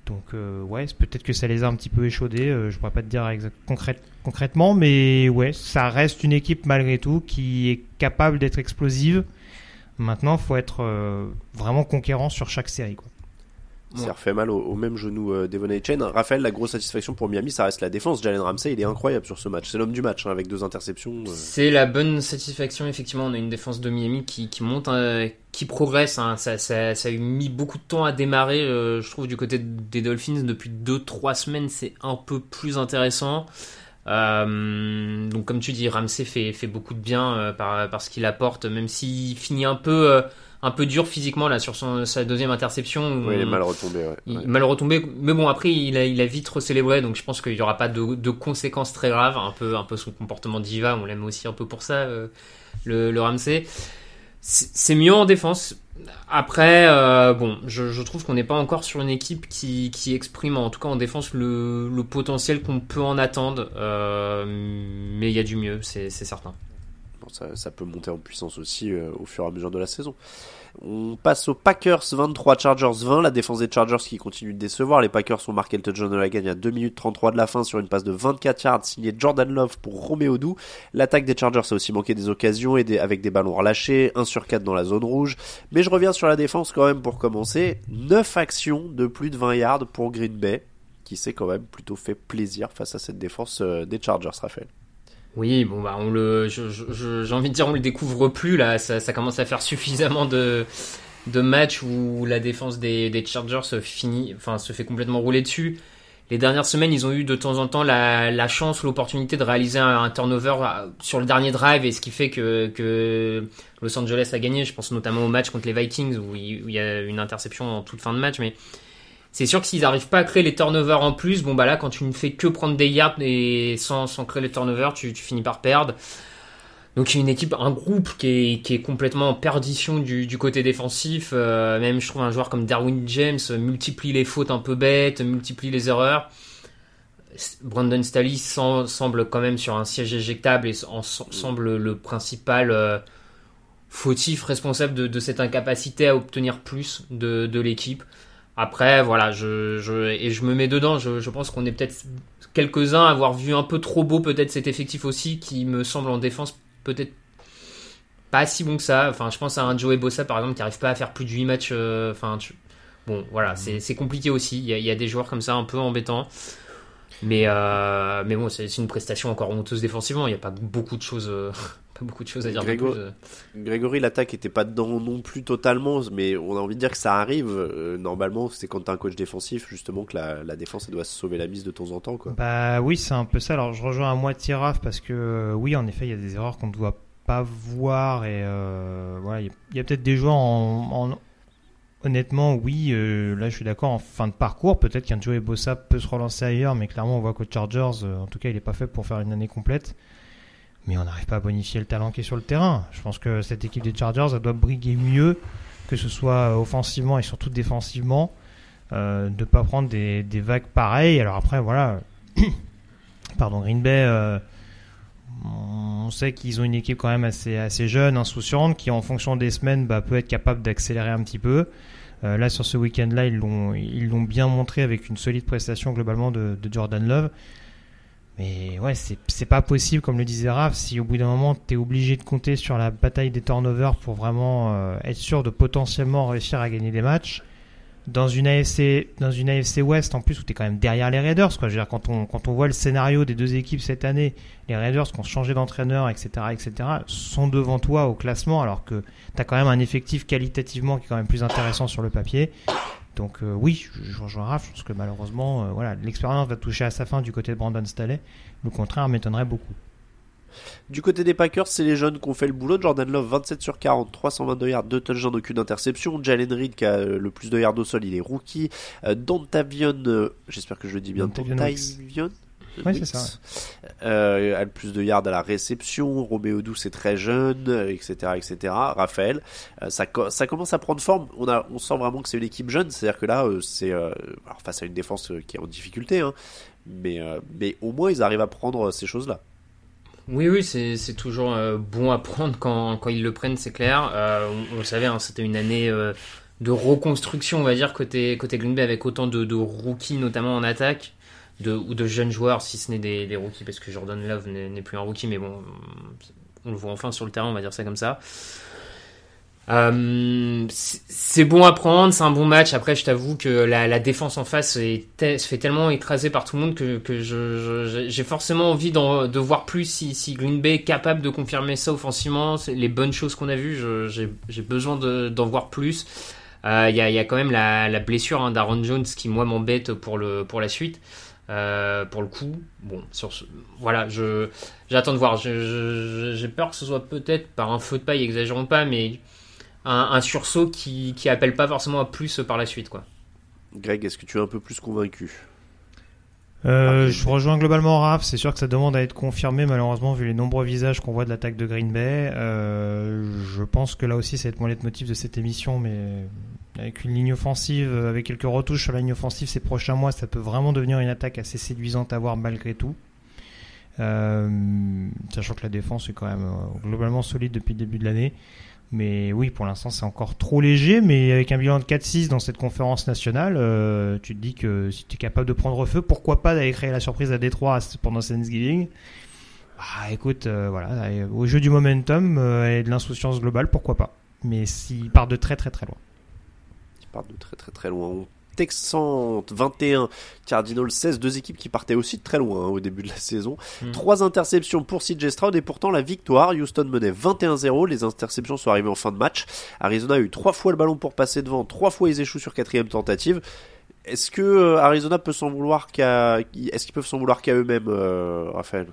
Donc ouais, peut-être que ça les a un petit peu échaudés. je pourrais pas te dire concrètement, mais ouais, ça reste une équipe malgré tout qui est capable d'être explosive. Maintenant, faut être vraiment conquérant sur chaque série. S'est refait mal au, même genou euh, Devon Chain. Raphaël, la grosse satisfaction pour Miami, ça reste la défense. Jalen Ramsey, il est incroyable sur ce match. C'est l'homme du match, hein, avec deux interceptions. euh. C'est la bonne satisfaction, effectivement. On a une défense de Miami qui, qui monte, euh, qui progresse. hein. Ça, ça, ça a mis beaucoup de temps à démarrer, euh, je trouve, du côté des Dolphins. Depuis 2-3 semaines, c'est un peu plus intéressant. Euh, donc, comme tu dis, Ramsey fait, fait beaucoup de bien euh, par, par ce qu'il apporte, même s'il finit un peu, euh, un peu dur physiquement là sur son, sa deuxième interception. Ouais, il est mal retombé. Ouais. il Ouais. est mal retombé, mais bon après il a, il a vite recélébré, donc je pense qu'il n'y aura pas de, de conséquences très graves. Un peu, un peu son comportement diva, on l'aime aussi un peu pour ça, euh, le, le Ramsey. C'est mieux en défense. Après, euh, bon, je, je trouve qu'on n'est pas encore sur une équipe qui, qui exprime, en tout cas en défense, le, le potentiel qu'on peut en attendre. Euh, mais il y a du mieux, c'est certain. Bon, ça, peut monter en puissance aussi euh, au fur et à mesure de la saison. On passe aux Packers 23, Chargers 20. La défense des Chargers qui continue de décevoir. Les Packers ont marqué le touchdown de la gagne à 2 minutes 33 de la fin sur une passe de 24 yards signée Jordan Love pour Romeo Doux. L'attaque des Chargers a aussi manqué des occasions et avec des ballons relâchés, 1 sur 4 dans la zone rouge. Mais je reviens sur la défense quand même pour commencer. 9 actions de plus de 20 yards pour Green Bay qui s'est quand même plutôt fait plaisir face à cette défense euh, des Chargers, Raphaël. Oui, bon bah on le, j'ai envie de dire on le découvre plus là. Ça, commence à faire suffisamment de de matchs où la défense des, Chargers se finit, enfin se fait complètement rouler dessus. Les dernières semaines, ils ont eu de temps en temps la, chance, l'opportunité de réaliser un, un turnover euh, sur le dernier drive, et ce qui fait que, que Los Angeles a gagné. Je pense notamment au match contre les Vikings où il, où il y a une interception en toute fin de match, mais c'est sûr que s'ils n'arrivent pas à créer les turnovers en plus, bon bah là quand tu ne fais que prendre des yards et sans, sans créer les turnovers, tu, finis par perdre. Donc une équipe, un groupe qui est, complètement en perdition du, côté défensif. Euh, même je trouve un joueur comme Darwin James multiplie les fautes un peu bêtes, multiplie les erreurs. Brandon Staley sem- semble quand même sur un siège éjectable et semble le principal euh, fautif responsable de, cette incapacité à obtenir plus de l'équipe. Après, voilà, je, je, et je me mets dedans. Je, je pense qu'on est peut-être quelques-uns à avoir vu un peu trop beau peut-être cet effectif aussi, qui me semble en défense peut-être pas si bon que ça. Enfin, je pense à un Joey Bossa par exemple qui arrive pas à faire plus de 8 matchs. euh, Enfin, tu- bon, voilà, c'est c'est compliqué aussi. Il y, a, il y a des joueurs comme ça un peu embêtants. Mais, euh, mais bon, c'est une prestation encore honteuse défensivement. Il n'y a pas beaucoup de choses, euh, beaucoup de choses à dire. de Grégo- plus. Grégory, l'attaque était pas dedans non plus totalement, mais on a envie de dire que ça arrive. Euh, normalement, c'est quand t'as un coach défensif, justement, que la, la défense elle doit se sauver la mise de temps en temps. Quoi. Bah oui, c'est un peu ça. Alors je rejoins à moitié Raph parce que euh, oui, en effet, il y a des erreurs qu'on ne doit pas voir et euh, voilà, il y a, peut-être des joueurs en, en- honnêtement, oui, euh, là je suis d'accord en fin de parcours, peut-être qu'un Joey Bossa peut se relancer ailleurs, mais clairement on voit qu'aux Chargers, euh, en tout cas, il n'est pas fait pour faire une année complète. Mais on n'arrive pas à bonifier le talent qui est sur le terrain. Je pense que cette équipe des Chargers, elle doit briguer mieux, que ce soit offensivement et surtout défensivement, euh, de pas prendre des, des vagues pareilles. Alors après, voilà, pardon, Green Bay, euh, on sait qu'ils ont une équipe quand même assez, assez jeune, insouciante, qui en fonction des semaines bah, peut être capable d'accélérer un petit peu. Euh, là, sur ce week-end-là, ils l'ont, bien montré avec une solide prestation globalement de Jordan Love. Mais ouais, c'est, pas possible, comme le disait Raph, si au bout d'un moment, tu es obligé de compter sur la bataille des turnovers pour vraiment euh, être sûr de potentiellement réussir à gagner des matchs. Dans une AFC dans une AFC West en plus où tu es quand même derrière les Raiders je veux dire quand on quand on voit le scénario des deux équipes cette année les Raiders qui ont changé d'entraîneur etc etc sont devant toi au classement alors que tu as quand même un effectif qualitativement qui est quand même plus intéressant sur le papier donc euh, oui je, je rejoins Raph je pense que malheureusement euh, voilà l'expérience va toucher à sa fin du côté de Brandon Staley le contraire m'étonnerait beaucoup Du côté des Packers, c'est les jeunes qui ont fait le boulot. Jordan Love, 27 sur 40, 322 yards, 2 touchdowns, aucune interception. Jalen Reed qui a euh, le plus de yards au sol, il est rookie. Euh, Dontavion, j'espère que je le dis bien. Dontavion Ouais, Wicks, c'est ça, euh, a le plus de yards à la réception. Roméo Doux est très jeune, euh, etc., etc. Raphaël, euh, ça, co- ça commence à prendre forme. On a, on sent vraiment que c'est une équipe jeune. C'est-à-dire que là, euh, c'est euh, alors face à une défense euh, qui est en difficulté, hein, mais, euh, mais au moins ils arrivent à prendre ces choses-là. Oui, oui, c'est c'est toujours euh, bon à prendre quand, quand ils le prennent, c'est clair. Euh, on, on le savait, hein, c'était une année euh, de reconstruction, on va dire, côté, côté Green Bay, avec autant de, de rookies, notamment en attaque, de, ou de jeunes joueurs, si ce n'est des, rookies, parce que Jordan Love n'est plus un rookie, mais bon, on le voit enfin sur le terrain, on va dire ça comme ça. Euh, c'est bon à prendre, c'est un bon match. Après, je t'avoue que la, défense en face se fait tellement écraser par tout le monde que, j'ai forcément envie de voir plus si, Green Bay est capable de confirmer ça offensivement, les bonnes choses qu'on a vues. J'ai besoin d'en voir plus. Il euh, y, a, y, a, quand même la, blessure hein, d'Aaron Jones qui moi m'embête pour la suite. Euh, pour le coup, bon, sur ce, voilà, je j'attends de voir. J'ai peur que ce soit peut-être par un feu de paille, exagérons pas, mais un, sursaut qui, qui appelle pas forcément à plus par la suite, quoi. Greg, est-ce que tu es un peu plus convaincu? Euh, je rejoins globalement Raph, c'est sûr que ça demande à être confirmé malheureusement vu les nombreux visages qu'on voit de l'attaque de Green Bay. Euh, je pense que là aussi ça va être mon leitmotiv de cette émission, mais avec une ligne offensive, avec quelques retouches sur la ligne offensive ces prochains mois, ça peut vraiment devenir une attaque assez séduisante à voir malgré tout. Euh, sachant que la défense est quand même globalement solide depuis le début de l'année. Mais oui, pour l'instant, c'est encore trop léger. Mais avec un bilan de 4-6 dans cette conférence nationale, euh, tu te dis que si tu es capable de prendre feu, pourquoi pas d'aller créer la surprise à Détroit pendant Thanksgiving? Bah écoute, euh, voilà, au jeu du momentum euh, et de l'insouciance globale, pourquoi pas? Mais s'il part de très très très loin. Il part de très très très loin. Texans 21, Cardinals 16, deux équipes qui partaient aussi de très loin hein, au début de la saison. Hmm. Trois interceptions pour CJ Stroud et pourtant la victoire. Houston menait 21-0, les interceptions sont arrivées en fin de match. Arizona a eu trois fois le ballon pour passer devant, trois fois ils échouent sur quatrième tentative. Est-ce que euh, Arizona peut s'en vouloir qu'à, est-ce qu'ils peuvent s'en vouloir qu'à eux-mêmes, euh, Raphaël?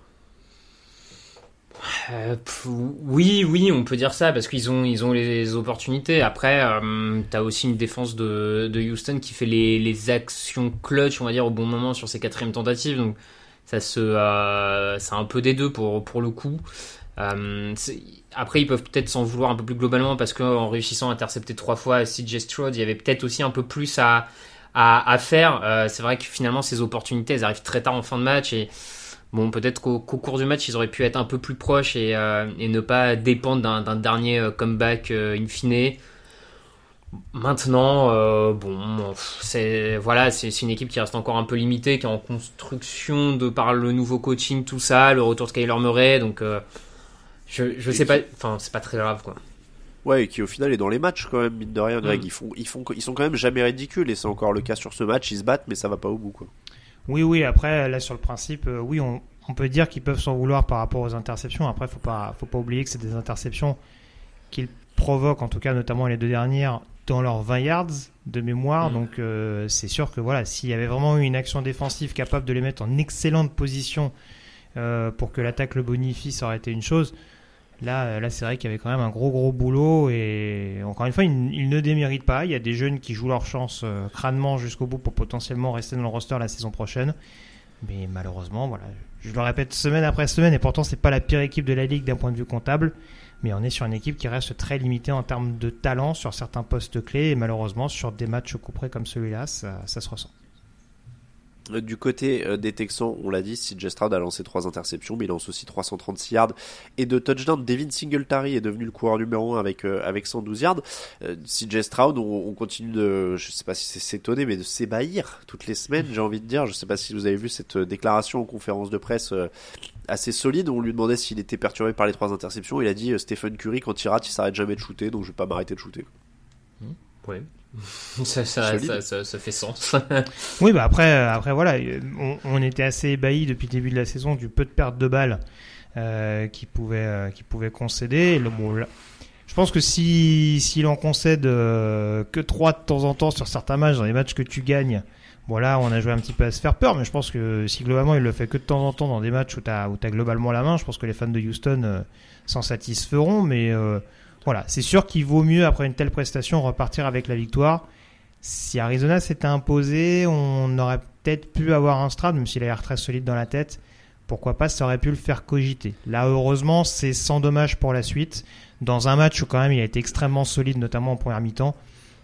Euh, oui, oui, on peut dire ça parce qu'ils ont, ils ont les opportunités. Après, euh, t'as aussi une défense de, Houston qui fait les, actions clutch, on va dire, au bon moment sur ses quatrièmes tentatives. Donc, ça se, euh, c'est un peu des deux pour pour le coup. Euh, après, ils peuvent peut-être s'en vouloir un peu plus globalement parce qu'en réussissant à intercepter trois fois CJ Stroud, il y avait peut-être aussi un peu plus à à, à faire. C'est vrai que finalement, ces opportunités, elles arrivent très tard en fin de match et Bon, peut-être qu'au cours du match, ils auraient pu être un peu plus proches et, euh, ne pas dépendre d'un dernier euh, comeback euh, in fine. Maintenant, bon, c'est voilà, c'est une équipe qui reste encore un peu limitée, qui est en construction de par le nouveau coaching, tout ça, le retour de Kyler Murray, donc je, je sais pas, enfin c'est pas très grave quoi. Ouais, et qui au final est dans les matchs quand même, mine de rien, Greg. Mm. Ils, font, ils, font, ils sont quand même jamais ridicules, et c'est encore le cas sur ce match. Ils se battent, mais ça va pas au bout, quoi. Oui, oui, après, là, sur le principe, euh, oui, on, peut dire qu'ils peuvent s'en vouloir par rapport aux interceptions. Après, faut pas, faut pas oublier que c'est des interceptions qu'ils provoquent, en tout cas, notamment les deux dernières, dans leurs 20 yards de mémoire. Mm. Donc, euh, c'est sûr que voilà, s'il y avait vraiment eu une action défensive capable de les mettre en excellente position euh, pour que l'attaque le bonifie, ça aurait été une chose. Là, euh, là c'est vrai qu'il y avait quand même un gros gros boulot et encore une fois, il, ne démérite pas. Il y a des jeunes qui jouent leur chance euh, crânement jusqu'au bout pour potentiellement rester dans le roster la saison prochaine. Mais malheureusement, voilà, je le répète semaine après semaine et pourtant c'est pas la pire équipe de la ligue d'un point de vue comptable. Mais on est sur une équipe qui reste très limitée en termes de talent sur certains postes clés et malheureusement sur des matchs couperés comme celui-là, ça se ressent. Euh, du côté euh, des Texans, on l'a dit, CJ Stroud a lancé trois interceptions, mais il lance aussi 336 yards et de touchdowns. Devin Singletary est devenu le coureur numéro 1 avec, euh, avec 112 yards. CJ Stroud, on, continue de, je sais pas si c'est s'étonner, mais de s'ébahir toutes les semaines, j'ai envie de dire. Je sais pas si vous avez vu cette déclaration en conférence de presse assez solide. On lui demandait s'il était perturbé par les trois interceptions. Il a dit Stephen Curry, quand il rate, il s'arrête jamais de shooter, donc je vais pas m'arrêter de shooter. Ouais. ça, ça, ça, ça, fait sens. oui, bah après, euh, après voilà, on, était assez ébahis depuis le début de la saison du peu de pertes de balles euh, qui pouvait euh, qui pouvait concéder. Le, bon, je pense que si s'il en concède euh, que 3 de temps en temps sur certains matchs, dans les matchs que tu gagnes, voilà, on a joué un petit peu à se faire peur, mais je pense que si globalement il le fait que de temps en temps dans des matchs où tu as, as, globalement la main, je pense que les fans de Houston s'en satisferont, mais voilà, c'est sûr qu'il vaut mieux, après une telle prestation, repartir avec la victoire. Si Arizona s'était imposé, on aurait peut-être pu avoir un Stroud, même s'il a l'air très solide dans la tête. Pourquoi pas, ça aurait pu le faire cogiter. Là, heureusement, c'est sans dommage pour la suite. Dans un match où quand même il a été extrêmement solide, notamment en première mi-temps.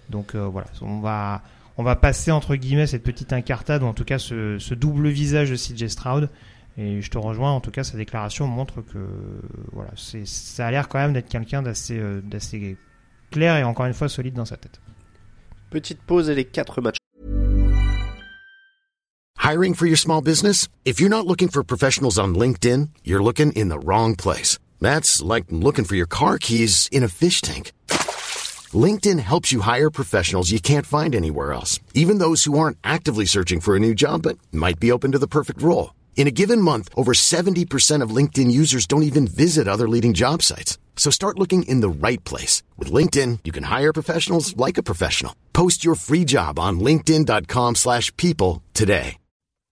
Donc euh, voilà, on va, on va passer entre guillemets cette petite incartade, ou en tout cas ce, ce double visage de CJ Stroud. Et je te rejoins, en tout cas, sa déclaration montre que voilà, c'est, ça a l'air quand même d'être quelqu'un d'assez, euh, d'assez clair et encore une fois solide dans sa tête. Petite pause et les quatre matchs. Hiring for your small business? If you're not looking for professionals on LinkedIn, you're looking in the wrong place. That's like looking for your car keys in a fish tank. LinkedIn helps you hire professionals you can't find anywhere else, even those who aren't actively searching for a new job but might be open to the perfect role. In a given month, over 70% of LinkedIn users don't even visit other leading job sites. So start looking in the right place. With LinkedIn, you can hire professionals like a professional. Post your free job on linkedin.com slash people today.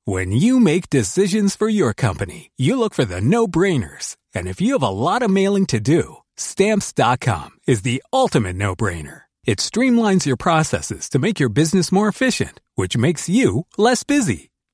When you make decisions for your company, you look for the no-brainers. And if you have a lot of mailing to do, stamps.com is the ultimate no-brainer. It streamlines your processes to make your business more efficient, which makes you less busy.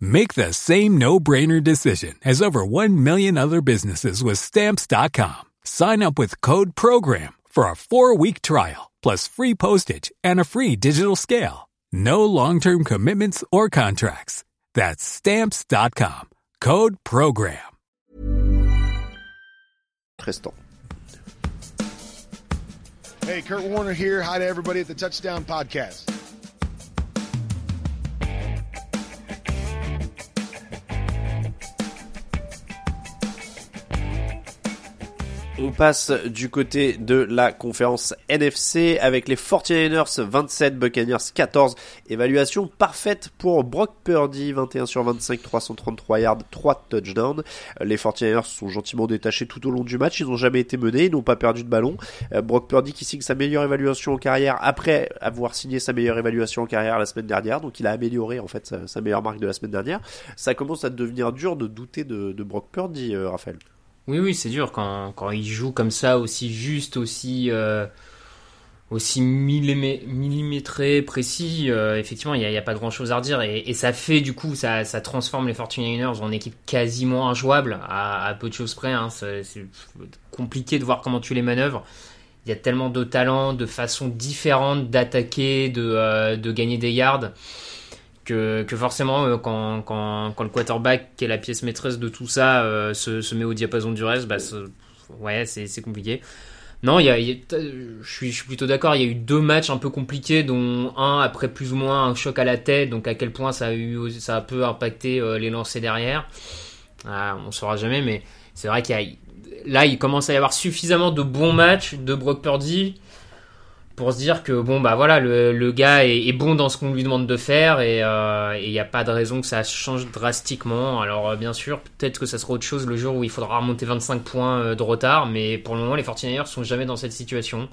Make the same no-brainer decision as over 1 million other businesses with stamps.com. Sign up with code program for a 4-week trial plus free postage and a free digital scale. No long-term commitments or contracts. That's stamps.com. Code program. Restant. Hey, Kurt Warner here. Hi to everybody at the Touchdown Podcast. On passe du côté de la conférence NFC avec les 49ers 27, Buccaneers 14. Évaluation parfaite pour Brock Purdy, 21 sur 25, 333 yards, 3 touchdowns. Les 49ers sont gentiment détachés tout au long du match, ils n'ont jamais été menés, ils n'ont pas perdu de ballon. Euh, Brock Purdy qui signe sa meilleure évaluation en carrière après avoir signé sa meilleure évaluation en carrière la semaine dernière, donc il a amélioré en fait sa, meilleure marque de la semaine dernière. Ça commence à devenir dur de douter de, de Brock Purdy, euh, Raphaël. Oui, oui, c'est dur quand, quand il joue comme ça, aussi juste, aussi, euh, aussi millimé- millimétré, précis. euh, effectivement, il n'y a, a pas grand chose à redire. Et, et ça fait, du coup, ça, ça transforme les 49ers en équipe quasiment injouable, à, à peu de choses près. hein. C'est compliqué de voir comment tu les manœuvres. Il y a tellement de talents, de façons différentes d'attaquer, de, euh, de gagner des yards que, forcément euh, quand, quand, quand le quarterback qui est la pièce maîtresse de tout ça euh, se, met au diapason du reste, bah, c'est- ouais c'est compliqué. Non, y a, je, suis, je suis plutôt d'accord, il y a eu deux matchs un peu compliqués, dont un après plus ou moins un choc à la tête, donc à quel point ça a, eu, ça a peu impacté euh, les lancers derrière. Ah, on saura jamais, mais c'est vrai qu'il là il commence à y avoir suffisamment de bons matchs de Brock Purdy pour se dire que bon bah voilà le, le gars est, est bon dans ce qu'on lui demande de faire et il n'y a pas de raison que ça change drastiquement alors euh, bien sûr peut-être que ça sera autre chose le jour où il faudra remonter 25 points euh, de retard mais pour le moment les 49ers sont jamais dans cette situation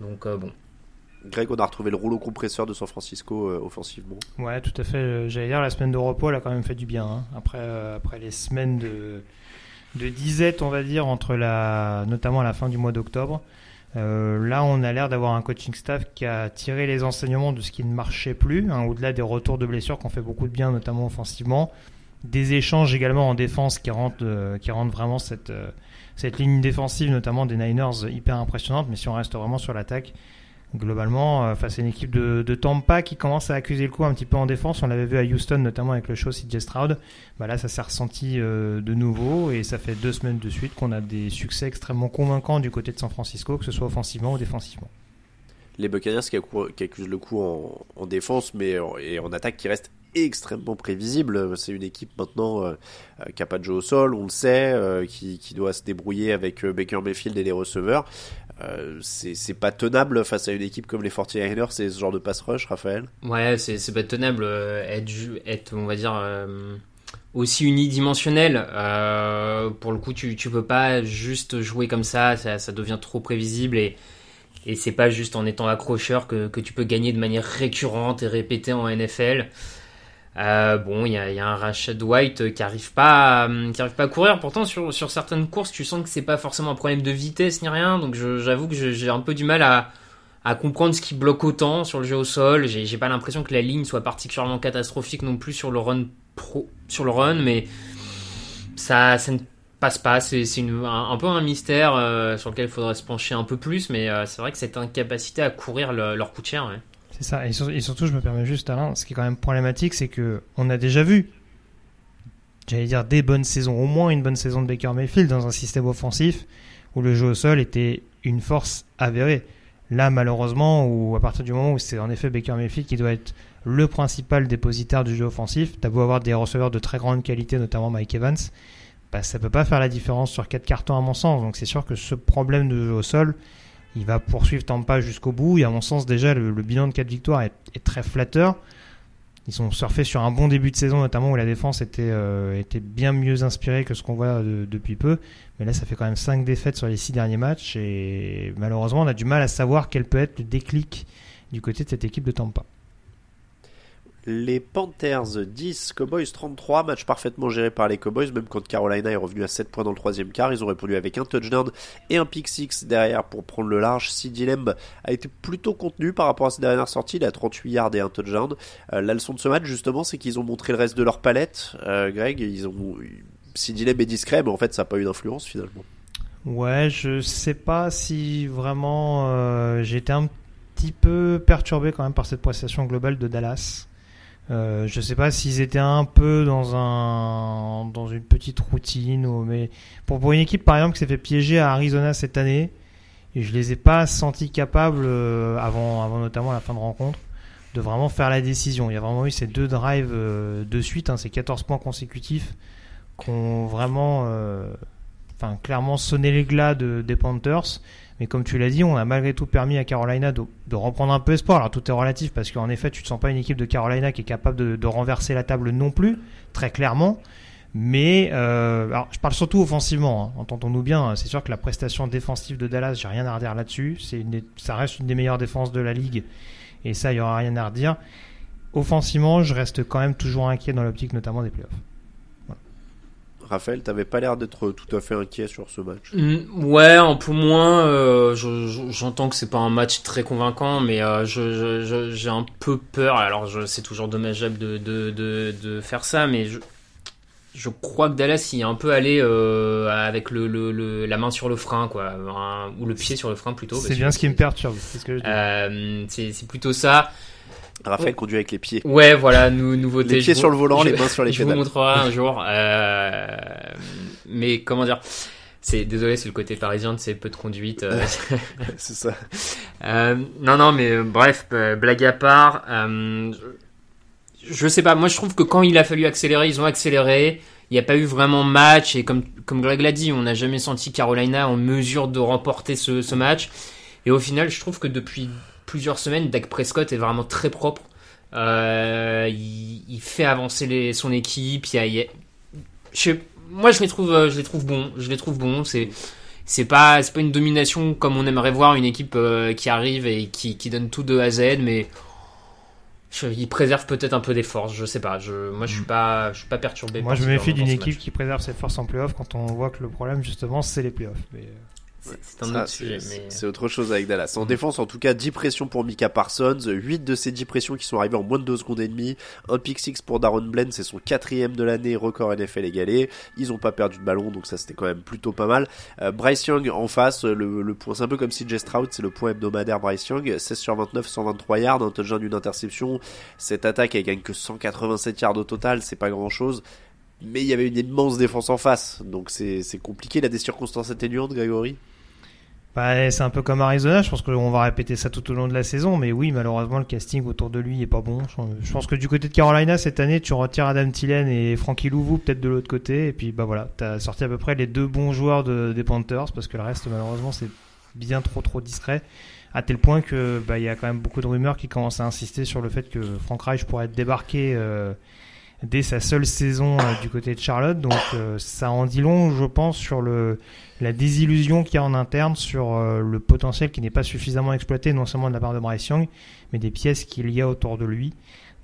donc euh, bon Greg, on a retrouvé le rouleau compresseur de San Francisco euh, offensivement. Ouais, tout à fait. Euh, J'allais dire, la semaine de repos, elle a quand même fait du bien. hein. Après, euh, après les semaines de, de disette, on va dire, entre la, notamment à la fin du mois d'octobre. Euh, là, on a l'air d'avoir un coaching staff qui a tiré les enseignements de ce qui ne marchait plus, hein, au-delà des retours de blessures qui ont fait beaucoup de bien, notamment offensivement. Des échanges également en défense qui rendent, euh, qui rendent vraiment cette, euh, cette ligne défensive, notamment des Niners, hyper impressionnante. Mais si on reste vraiment sur l'attaque, globalement, euh, face à une équipe de, de Tampa qui commence à accuser le coup un petit peu en défense. On l'avait vu à Houston, notamment avec le show CJ Stroud. Bah là, ça s'est ressenti euh, de nouveau et ça fait deux semaines de suite qu'on a des succès extrêmement convaincants du côté de San Francisco, que ce soit offensivement ou défensivement. Les Buccaneers qui, qui accusent le coup en, en défense, mais en, et en attaque qui reste extrêmement prévisible. C'est une équipe maintenant euh, qui n'a pas de jeu au sol, on le sait, euh, qui, qui doit se débrouiller avec Baker Mayfield et les receveurs. Euh, c'est pas tenable face à une équipe comme les 49ers, c'est ce genre de pass rush, Raphaël? Ouais, c'est pas tenable. euh, Être, être, on va dire, euh, aussi unidimensionnel. Euh, pour le coup, tu, tu peux pas juste jouer comme ça, ça, ça devient trop prévisible et, et c'est pas juste en étant accrocheur que, que tu peux gagner de manière récurrente et répétée en NFL. Euh, bon, il y a, un Rashad White qui arrive pas, à, qui arrive pas courir. Pourtant, sur, certaines courses, tu sens que c'est pas forcément un problème de vitesse ni rien. Donc, j'avoue que j'ai un peu du mal à, comprendre ce qui bloque autant sur le jeu au sol. J'ai pas l'impression que la ligne soit particulièrement catastrophique non plus sur le run mais ça, ça ne passe pas. C'est un, peu un mystère euh, sur lequel il faudrait se pencher un peu plus, mais euh, c'est vrai que cette incapacité à courir le- leur coûte cher. ouais. C'est ça. Et, surtout, je me permets juste, Alain, ce qui est quand même problématique, c'est que on a déjà vu, j'allais dire, des bonnes saisons, au moins une bonne saison de Baker Mayfield dans un système offensif où le jeu au sol était une force avérée. Là, malheureusement, ou à partir du moment où c'est en effet Baker Mayfield qui doit être le principal dépositaire du jeu offensif, t'as avoir des receveurs de très grande qualité, notamment Mike Evans, bah, ça peut pas faire la différence sur quatre cartons à mon sens. Donc c'est sûr que ce problème de jeu au sol, il va poursuivre Tampa jusqu'au bout. Et à mon sens, déjà, le, bilan de 4 victoires est, très flatteur. Ils ont surfé sur un bon début de saison, notamment où la défense était, euh, était bien mieux inspirée que ce qu'on voit depuis peu. Mais là, ça fait quand même 5 défaites sur les 6 derniers matchs. Et malheureusement, on a du mal à savoir quel peut être le déclic du côté de cette équipe de Tampa. Les Panthers 10, Cowboys 33, match parfaitement géré par les Cowboys, même quand Carolina est revenu à 7 points dans le troisième quart, ils ont répondu avec un touchdown et un pick 6 derrière pour prendre le large. CD Lamb a été plutôt contenu par rapport à ses dernières sorties, il a 38 yards et un touchdown. Euh, la leçon de ce match justement, c'est qu'ils ont montré le reste de leur palette. Euh, Greg, ils ont est discret, mais en fait ça n'a pas eu d'influence finalement. Ouais, je sais pas si vraiment euh, j'étais un petit peu perturbé quand même par cette prestation globale de Dallas. Euh, je sais pas s'ils étaient un peu dans un dans une petite routine ou mais pour, une équipe par exemple qui s'est fait piéger à Arizona cette année et je les ai pas sentis capables euh, avant avant notamment la fin de rencontre de vraiment faire la décision. Il y a vraiment eu ces deux drives euh, de suite, hein, ces 14 points consécutifs qui ont vraiment clairement sonné les glas de, des Panthers mais comme tu l'as dit, on a malgré tout permis à Carolina de, reprendre un peu espoir. Alors tout est relatif parce qu'en effet, tu ne sens pas une équipe de Carolina qui est capable de, renverser la table non plus, très clairement. Mais euh, alors, je parle surtout offensivement, hein. entendons-nous bien. C'est sûr que la prestation défensive de Dallas, j'ai rien à redire là-dessus. Ça reste une des meilleures défenses de la ligue, et ça, il y aura rien à redire. Offensivement, je reste quand même toujours inquiet dans l'optique, notamment des playoffs. Raphaël, t'avais pas l'air d'être tout à fait inquiet sur ce match. Mm, ouais, un peu moins. Euh, j'entends que c'est pas un match très convaincant, mais euh, j'ai un peu peur. Alors, c'est toujours dommageable de, de, de, faire ça, mais je, je crois que Dallas y est un peu allé euh, avec le, le, la main sur le frein, quoi, ou le pied sur le frein plutôt. C'est bien ce qui me perturbe. C'est plutôt ça. Raphaël conduit avec les pieds. Ouais, voilà, nous, nouveauté. Les pieds sur le volant, les mains sur les je pédales. Je vous montrerai un jour. Euh, mais comment dire c'est désolé, c'est le côté parisien de ces peu de conduite. Euh. c'est ça. Euh, non, non, mais bref, blague à part. je sais pas. Moi, je trouve que quand il a fallu accélérer, ils ont accéléré. Il n'y a pas eu vraiment match et comme comme Greg l'a dit, on n'a jamais senti Carolina en mesure de remporter ce, ce match. Et au final, je trouve que depuis plusieurs semaines, Dak Prescott est vraiment très propre. Euh, il, fait avancer les, son équipe. Il je, moi, je les trouve, euh, je les trouve bons. Je les trouve bons. C'est c'est pas c'est pas une domination comme on aimerait voir une équipe euh, qui arrive et qui, qui donne tout de A à Z, mais il préserve peut-être un peu des forces. Je sais pas. Je, moi, je suis mm. pas, je suis pas perturbé. Moi, je me méfie d'une équipe qui préserve ses forces en playoff quand on voit que le problème justement c'est les playoffs. Mais... C'est autre chose avec Dallas. En défense, en tout cas, 10 pressions pour Mika Parsons, 8 de ces 10 pressions qui sont arrivées en moins de 2 secondes et demie, un pick 6 pour Darren Bland, c'est son quatrième de l'année, record NFL égalé. Ils ont pas perdu de ballon, donc ça c'était quand même plutôt pas mal. Euh, Bryce Young en face, le, point, c'est un peu comme si Jess Stroud, c'est le point hebdomadaire Bryce Young, 16 sur 29, 123 yards, un touchdown d'une interception. Cette attaque, elle gagne que 187 yards au total, c'est pas grand chose mais il y avait une immense défense en face, donc c'est compliqué. Il a des circonstances atténuantes, Grégory? Bah, c'est un peu comme Arizona, je pense qu'on va répéter ça tout au long de la saison, mais oui, malheureusement, le casting autour de lui est pas bon. Je pense que du côté de Carolina, cette année, tu retires Adam Tillen et Frankie Louvu peut-être de l'autre côté, et puis bah voilà, t'as sorti à peu près les deux bons joueurs de, des Panthers, parce que le reste, malheureusement, c'est bien trop trop discret, à tel point que bah il y a quand même beaucoup de rumeurs qui commencent à insister sur le fait que Frank Reich pourrait être débarqué euh, dès sa seule saison euh, du côté de Charlotte. Donc euh, ça en dit long, je pense, sur le, la désillusion qu'il y a en interne, sur euh, le potentiel qui n'est pas suffisamment exploité, non seulement de la part de Bryce Young, mais des pièces qu'il y a autour de lui.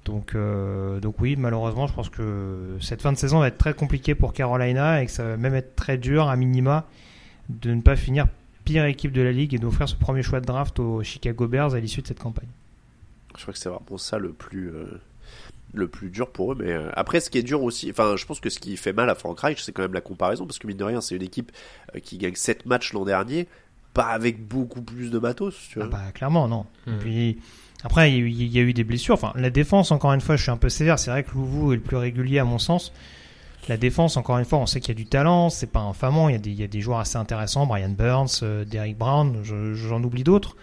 Donc, donc oui, malheureusement, je pense que cette fin de saison va être très compliquée pour Carolina et que ça va même être très dur, à minima, de ne pas finir pire équipe de la ligue et d'offrir ce premier choix de draft aux Chicago Bears à l'issue de cette campagne. Je crois que c'est vraiment ça le plus, le plus dur pour eux. Mais euh, après, ce qui est dur aussi, enfin, je pense que ce qui fait mal à Frank Reich, c'est quand même la comparaison, parce que mine de rien, c'est une équipe euh, qui gagne 7 matchs l'an dernier, pas avec beaucoup plus de matos, tu vois. Ah bah, clairement, non. Hmm. puis, Après, il y, a eu- il y a eu des blessures. Enfin, la défense, encore une fois, je suis un peu sévère. C'est vrai que Louvou est le plus régulier à mon sens. La défense, encore une fois, on sait qu'il y a du talent. C'est pas infamant. Il y, a des, il y a des joueurs assez intéressants. Brian Burns, euh, Derrick Brown, je- j'en oublie d'autres.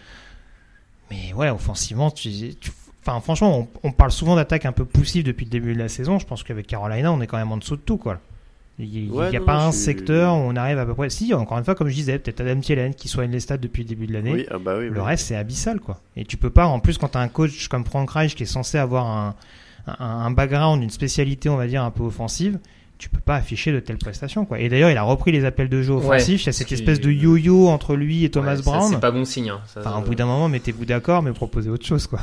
Mais ouais, offensivement, tu, tu- enfin, franchement, on, on parle souvent d'attaque un peu poussive depuis le début de la saison. Je pense qu'avec Carolina, on est quand même en dessous de tout, quoi. Il n'y a, Ouais, il y a non, pas non, un secteur où on arrive à peu près. Si, encore une fois, comme je disais, peut-être Adam Thielen qui soigne les stats depuis le début de l'année. Oui, ah bah oui. Le oui. reste, c'est abyssal, quoi. Et tu peux pas, en plus, quand t'as un coach comme Frank Reich qui est censé avoir un, un, un background, une spécialité, on va dire, un peu offensive, tu peux pas afficher de telles prestations, quoi. Et d'ailleurs, il a repris les appels de jeu Ouais, offensifs. il y a ce cette espèce de yo-yo entre lui et Thomas Ouais, ça, Brown. C'est pas bon signe. hein. Ça, Enfin, au bout d'un moment, mettez-vous d'accord, mais proposez autre chose, quoi.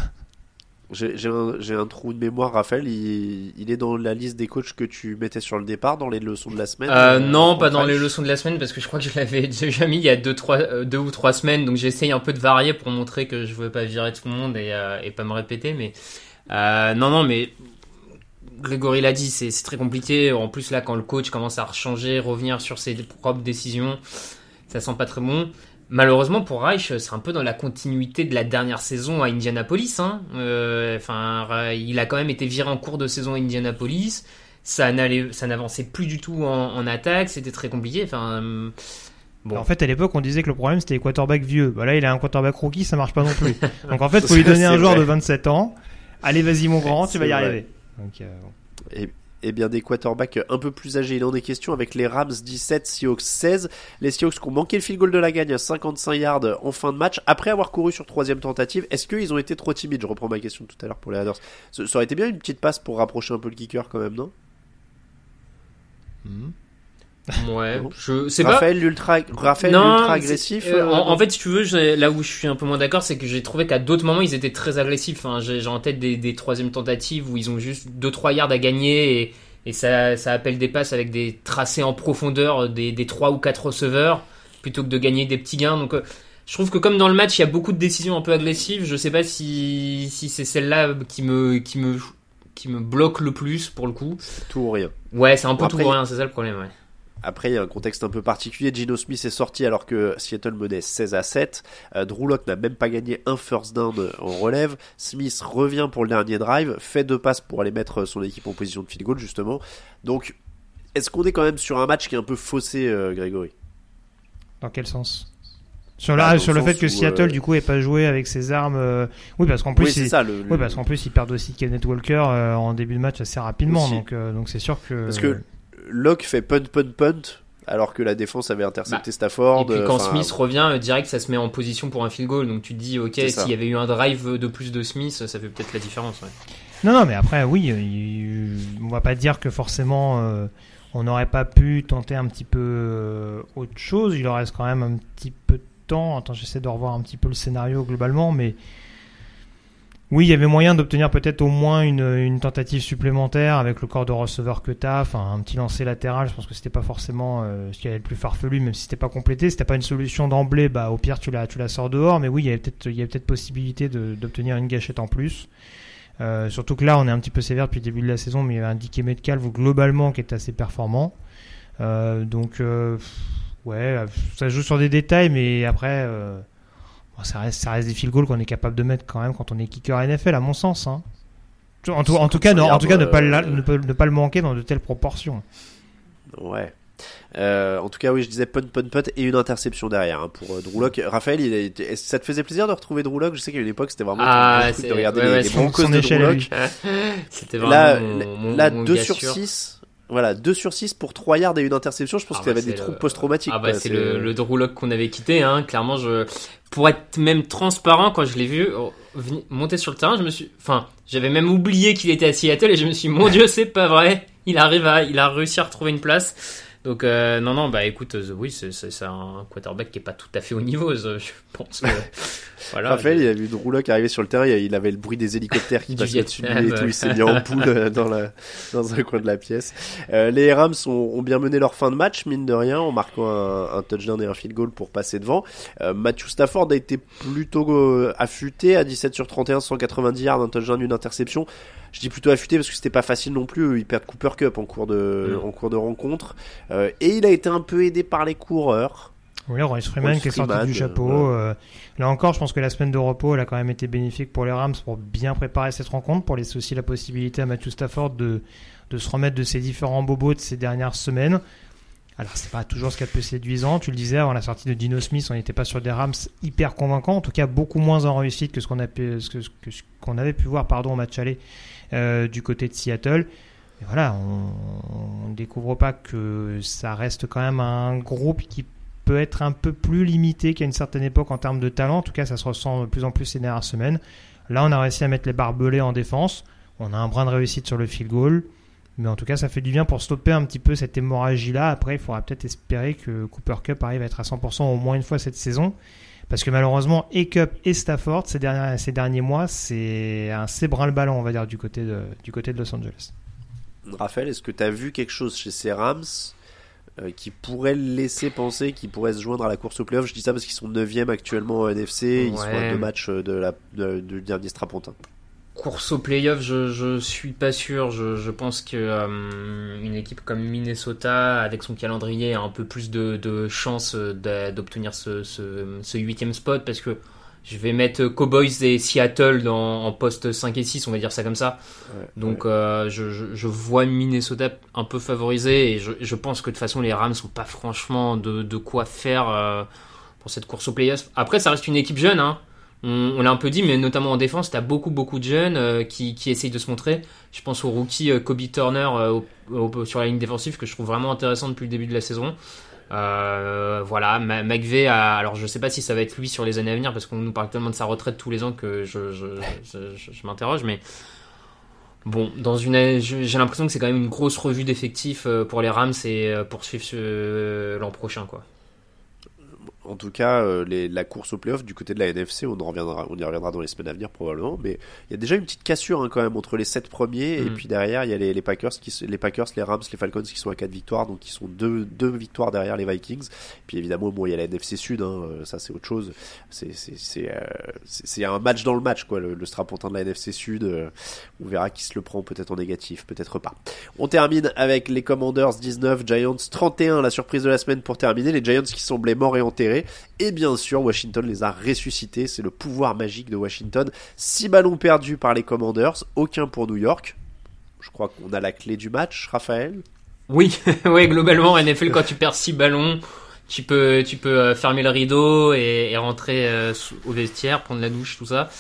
J'ai un, un trou de mémoire, Raphaël. Il, il est dans la liste des coachs que tu mettais sur le départ, dans les leçons de la semaine. Euh, euh, non, pas dans les leçons de la semaine parce que je crois que je l'avais déjà mis il y a deux, trois, euh, deux ou trois semaines. Donc j'essaye un peu de varier pour montrer que je veux pas virer tout le monde et, euh, et pas me répéter. Mais euh, non, non, mais Grégory l'a dit, c'est très compliqué. En plus là, quand le coach commence à rechanger, revenir sur ses propres décisions, ça sent pas très bon. Malheureusement pour Reich, c'est un peu dans la continuité de la dernière saison à Indianapolis. Hein. Euh, Enfin, il a quand même été viré en cours de saison à Indianapolis. Ça n'avançait plus du tout en, en attaque. C'était très compliqué. Enfin, euh, bon. En fait, à l'époque, on disait que le problème, c'était les quarterbacks vieux. Bah là, il a un quarterback rookie, ça marche pas non plus. Donc en fait, faut lui donner un joueur vrai. de 27 ans. Allez, vas-y, mon grand, tu vas y vrai. arriver. Donc, euh, bon. Et, et bien des quarterbacks un peu plus âgés. Il en est question avec les Rams 17, Seahawks 16. Les Seahawks qui ont manqué le field goal de la gagne à 55 yards en fin de match après avoir couru sur troisième tentative. Est-ce qu'ils ont été trop timides? Je reprends ma question tout à l'heure pour les Raiders. Ça, aurait été bien une petite passe pour rapprocher un peu le kicker quand même, non? Ouais, je sais pas. Raphaël l'ultra, Raphaël Non, l'ultra agressif. euh, euh, en, en fait, si tu veux, j'ai- là où je suis un peu moins d'accord, c'est que j'ai trouvé qu'à d'autres moments, ils étaient très agressifs. Enfin, j'ai j'ai en tête des, des troisièmes tentatives où ils ont juste 2-3 yards à gagner et, et ça, ça appelle des passes avec des tracés en profondeur euh, des, des 3 ou 4 receveurs plutôt que de gagner des petits gains. Donc, euh, je trouve que comme dans le match, il y a beaucoup de décisions un peu agressives. Je sais pas si, si c'est celle-là qui me, qui, me, qui me bloque le plus pour le coup. tout ou rien. Ouais, c'est un peu tout ou rien, c'est ça le problème. Ouais. Après, il y a un contexte un peu particulier. Gino Smith est sorti alors que Seattle menait 16 à 7. Euh, Drew n'a même pas gagné un first down en relève. Smith revient pour le dernier drive, fait deux passes pour aller mettre son équipe en position de field goal, justement. Donc, est-ce qu'on est quand même sur un match qui est un peu faussé, euh, Grégory? Dans quel sens? Sur, Bah, la, sur le le fait que Seattle, euh, du coup, ait pas joué avec ses armes. euh, Oui, parce qu'en plus, Oui, c'est il- ça. Le, le- Oui, parce qu'en plus, ils perdent aussi Kenneth Walker euh, en début de match assez rapidement. Aussi. Donc, donc c'est sûr que. Parce que Locke fait punt, punt, punt, alors que la défense avait intercepté Bah, Stafford. Et puis quand Smith revient, euh, direct, ça se met en position pour un field goal. Donc tu te dis, ok, s'il y avait eu un drive de plus de Smith, ça fait peut-être la différence. ouais. Non, non, mais après, oui, euh, il- on va pas dire que forcément euh, on n'aurait pas pu tenter un petit peu euh, autre chose. Il leur reste quand même un petit peu de temps. Attends, j'essaie de revoir un petit peu le scénario globalement, mais oui, il y avait moyen d'obtenir peut-être au moins une, une tentative supplémentaire avec le corps de receveur que t'as, enfin un petit lancer latéral. Je pense que c'était pas forcément euh, ce qui avait le plus farfelu, même si c'était pas complété. C'était pas une solution d'emblée, bah au pire tu la tu la sors dehors. Mais oui, il y avait peut-être il y peut-être possibilité d'obtenir une gâchette en plus. Euh, surtout que là, on est un petit peu sévère depuis le début de la saison, mais il y avait un Dick Metcalf globalement qui est assez performant. Euh, donc, euh, ouais, ça joue sur des détails, mais après, euh, ça, reste, ça reste des field goals qu'on est capable de mettre quand même quand on est kicker NFL, à mon sens. hein. En, tout, en tout cas, non, en tout cas, ne pas, le- ne, pas- ne pas le manquer dans de telles proportions. Ouais. Euh, en tout cas, oui, je disais punt, punt, punt et une interception derrière hein, pour euh, Drew. Raphaël, il été- ça te faisait plaisir de retrouver Drew Je sais qu'à une époque, c'était vraiment Ah, truc c'est- de regarder ouais, les, ouais, les son- Broncos son de Drew. C'était Là, vraiment mon, là mon 2 gars sur sûr. 6. Voilà, 2 sur 6 pour 3 yards et une interception. Je pense Ah qu'il y bah, avait des c'est troubles le- post-traumatiques. Ah bah c'est le, le Drew Lock qu'on avait quitté, hein. Clairement, je, pour être même transparent, quand je l'ai vu oh, monter sur le terrain, je me suis, enfin, j'avais même oublié qu'il était à Seattle et je me suis, dit, mon Dieu, c'est pas vrai. Il arrive à, il a réussi à retrouver une place. Donc euh, non non bah écoute euh, oui c'est un quarterback qui est pas tout à fait au niveau je je pense que voilà Raphaël, il a vu Drew Lock arriver sur le terrain, il avait le bruit des hélicoptères qui passaient au-dessus de lui et tout, il s'est mis en poule euh, dans, la, dans un coin de la pièce. Euh, les Rams ont, ont bien mené leur fin de match, mine de rien, en marquant un, un touchdown et un field goal pour passer devant. Euh, Matthew Stafford a été plutôt euh, affûté à 17 sur 31, 190 yards, un touchdown, une interception. Je dis plutôt affûté parce que c'était pas facile non plus, ils perdent Cooper Cup en cours de, Mm. en cours de rencontre. Euh, et il a été un peu aidé par les coureurs. Oui, Royce Freeman qui est sorti du chapeau. euh, euh, là encore, je pense que la semaine de repos, elle a quand même été bénéfique pour les Rams pour bien préparer cette rencontre, pour laisser aussi la possibilité à Matthew Stafford de, de se remettre de ses différents bobos de ces dernières semaines. Alors, c'est pas toujours ce qu'il y a de plus séduisant. Tu le disais, avant la sortie de Dino Smith, on n'était pas sur des Rams hyper convaincants. En tout cas, beaucoup moins en réussite que ce qu'on a pu- ce que- que ce qu'on avait pu voir pardon, au match aller euh, du côté de Seattle. Voilà, on ne découvre pas que ça reste quand même un groupe qui peut être un peu plus limité qu'à une certaine époque en termes de talent. En tout cas, ça se ressent de plus en plus ces dernières semaines. Là, on a réussi à mettre les barbelés en défense. On a un brin de réussite sur le field goal. Mais en tout cas, ça fait du bien pour stopper un petit peu cette hémorragie-là. Après, il faudra peut-être espérer que Cooper Cup arrive à être à 100% au moins une fois cette saison. Parce que malheureusement, Cup et Stafford, ces derniers, ces derniers mois, c'est un sébrin le ballon, on va dire, du côté de, du côté de Los Angeles. Raphaël, est-ce que tu as vu quelque chose chez ces Rams euh, qui pourrait le laisser penser qu'ils pourraient se joindre à la course au playoff? Je dis ça parce qu'ils sont 9 actuellement en NFC, ils sont à deux matchs de la, de- du dernier strapontin. Course au playoff, je, je suis pas sûr. Je, je pense que euh, une équipe comme Minnesota, avec son calendrier, a un peu plus de, de chances euh, d'obtenir ce, ce, ce huitième spot parce que je vais mettre Cowboys et Seattle dans, en poste 5 et 6, on va dire ça comme ça. Donc euh, je, je, je vois Minnesota un peu favorisé et je, je pense que de toute façon les Rams sont pas franchement de, de quoi faire euh, pour cette course au playoff. Après ça reste une équipe jeune, hein. On, l'a un peu dit, mais notamment en défense, t'as beaucoup beaucoup de jeunes euh, qui, qui essayent de se montrer. Je pense au rookie euh, Kobe Turner euh, sur la ligne défensive que je trouve vraiment intéressant depuis le début de la saison. Voilà, McVeigh, alors je sais pas si ça va être lui sur les années à venir parce qu'on nous parle tellement de sa retraite tous les ans que je, m'interroge, mais bon, dans une, j'ai l'impression que c'est quand même une grosse revue d'effectifs pour les Rams et poursuivre l'an prochain, quoi. En tout cas, euh, les- la course au playoff du côté de la NFC, on, en reviendra, on y reviendra dans les semaines à venir probablement, mais il y a déjà une petite cassure hein, quand même entre les 7 premiers et Mm. puis derrière il y a les, les Packers, qui, les Packers, les Rams, les Falcons qui sont à 4 victoires, donc qui sont deux, deux victoires derrière les Vikings. Puis évidemment, bon, il y a la NFC Sud, hein, euh, ça c'est autre chose. C'est c'est- c'est, euh, c'est- c'est un match dans le match, quoi, le, le strapontin de la NFC Sud. euh, on verra qui se le prend peut-être en négatif, peut-être pas. On termine avec les Commanders 19, Giants 31, la surprise de la semaine pour terminer. Les Giants qui semblaient morts et enterrés. Et bien sûr, Washington les a ressuscités. C'est le pouvoir magique de Washington. 6 ballons perdus par les Commanders, aucun pour New York. Je crois qu'on a la clé du match, Raphaël. Oui, ouais, globalement, NFL, quand tu perds 6 ballons, tu peux, euh, fermer le rideau et, rentrer euh, au vestiaire, prendre la douche, tout ça.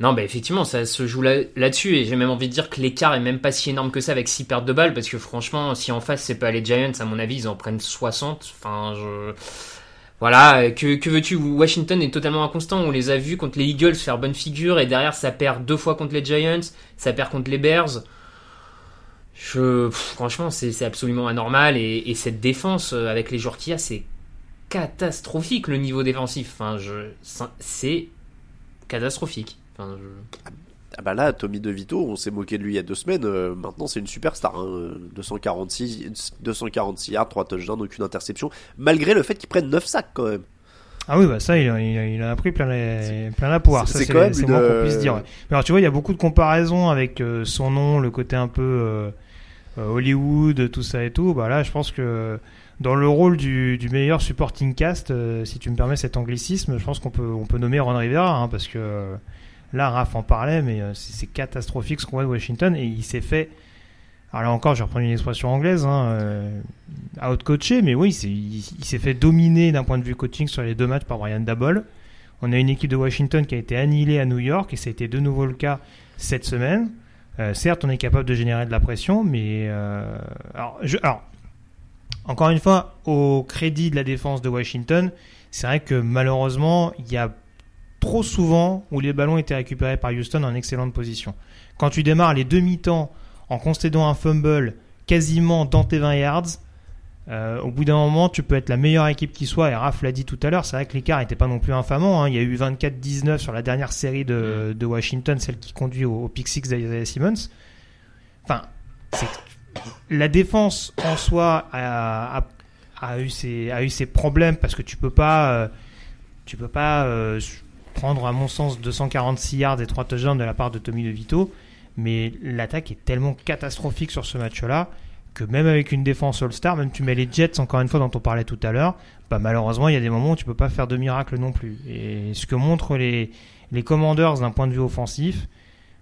Non, bah effectivement, ça se joue là- là-dessus et j'ai même envie de dire que l'écart est même pas si énorme que ça avec 6 pertes de balles parce que franchement, si en face c'est pas les Giants, à mon avis, ils en prennent 60. Enfin, je... Voilà, que, que veux-tu Washington est totalement inconstant. On les a vus contre les Eagles faire bonne figure et derrière ça perd deux fois contre les Giants, ça perd contre les Bears. Franchement, c'est absolument anormal et, et cette défense euh, avec les joueurs qu'il y a, c'est catastrophique le niveau défensif. C'est catastrophique. Ah bah là, Tommy DeVito, on s'est moqué de lui il y a deux semaines. euh, maintenant, c'est une superstar. Hein. 246, 246 yards, 3 touchdowns, aucune interception. Malgré le fait qu'il prenne 9 sacs quand même. Ah oui, bah ça, il, a- il, a- il a appris plein la, plein la poire. c'est- quand même c'est une, moins qu'on puisse dire. euh, ouais. Mais alors, tu vois, il y a beaucoup de comparaisons avec euh, son nom, le côté un peu euh, euh, Hollywood, tout ça et tout. Bah là, je pense que dans le rôle du, du meilleur supporting cast, euh, si tu me permets cet anglicisme, je pense qu'on peut, on peut nommer Ron Rivera, hein, parce que euh, là, Raph en parlait, mais euh, c'est catastrophique ce qu'on voit de Washington, et il s'est fait. Alors encore, je vais reprendre une expression anglaise, hein, euh, out-coaché, mais oui, il, s'est fait dominer d'un point de vue coaching sur les deux matchs par Brian Dabol. On a une équipe de Washington qui a été annihilée à New York, et ça a été de nouveau le cas cette semaine. Euh, certes, on est capable de générer de la pression, mais euh, alors, encore une fois, au crédit de la défense de Washington, c'est vrai que malheureusement, il y a trop souvent où les ballons étaient récupérés par Houston en excellente position. Quand tu démarres les demi-temps en concédant un fumble quasiment dans tes 20 yards, euh, au bout d'un moment, tu peux être la meilleure équipe qui soit. Et Raph l'a dit tout à l'heure, c'est vrai que l'écart n'était pas non plus infamant. hein. Il y a eu 24-19 sur la dernière série de, Washington, celle qui conduit au, au pick 6 d'Isaiah Simmons. Enfin, la défense en soi a, a- a eu ses, a eu ses problèmes parce que tu peux pas, euh, tu peux pas euh, prendre à mon sens 246 yards et 3 touchdowns de la part de Tommy DeVito, mais l'attaque est tellement catastrophique sur ce match-là que même avec une défense All-Star, même tu mets les Jets encore une fois dont on parlait tout à l'heure, bah malheureusement il y a des moments où tu peux pas faire de miracle non plus. Et ce que montrent les les Commanders d'un point de vue offensif,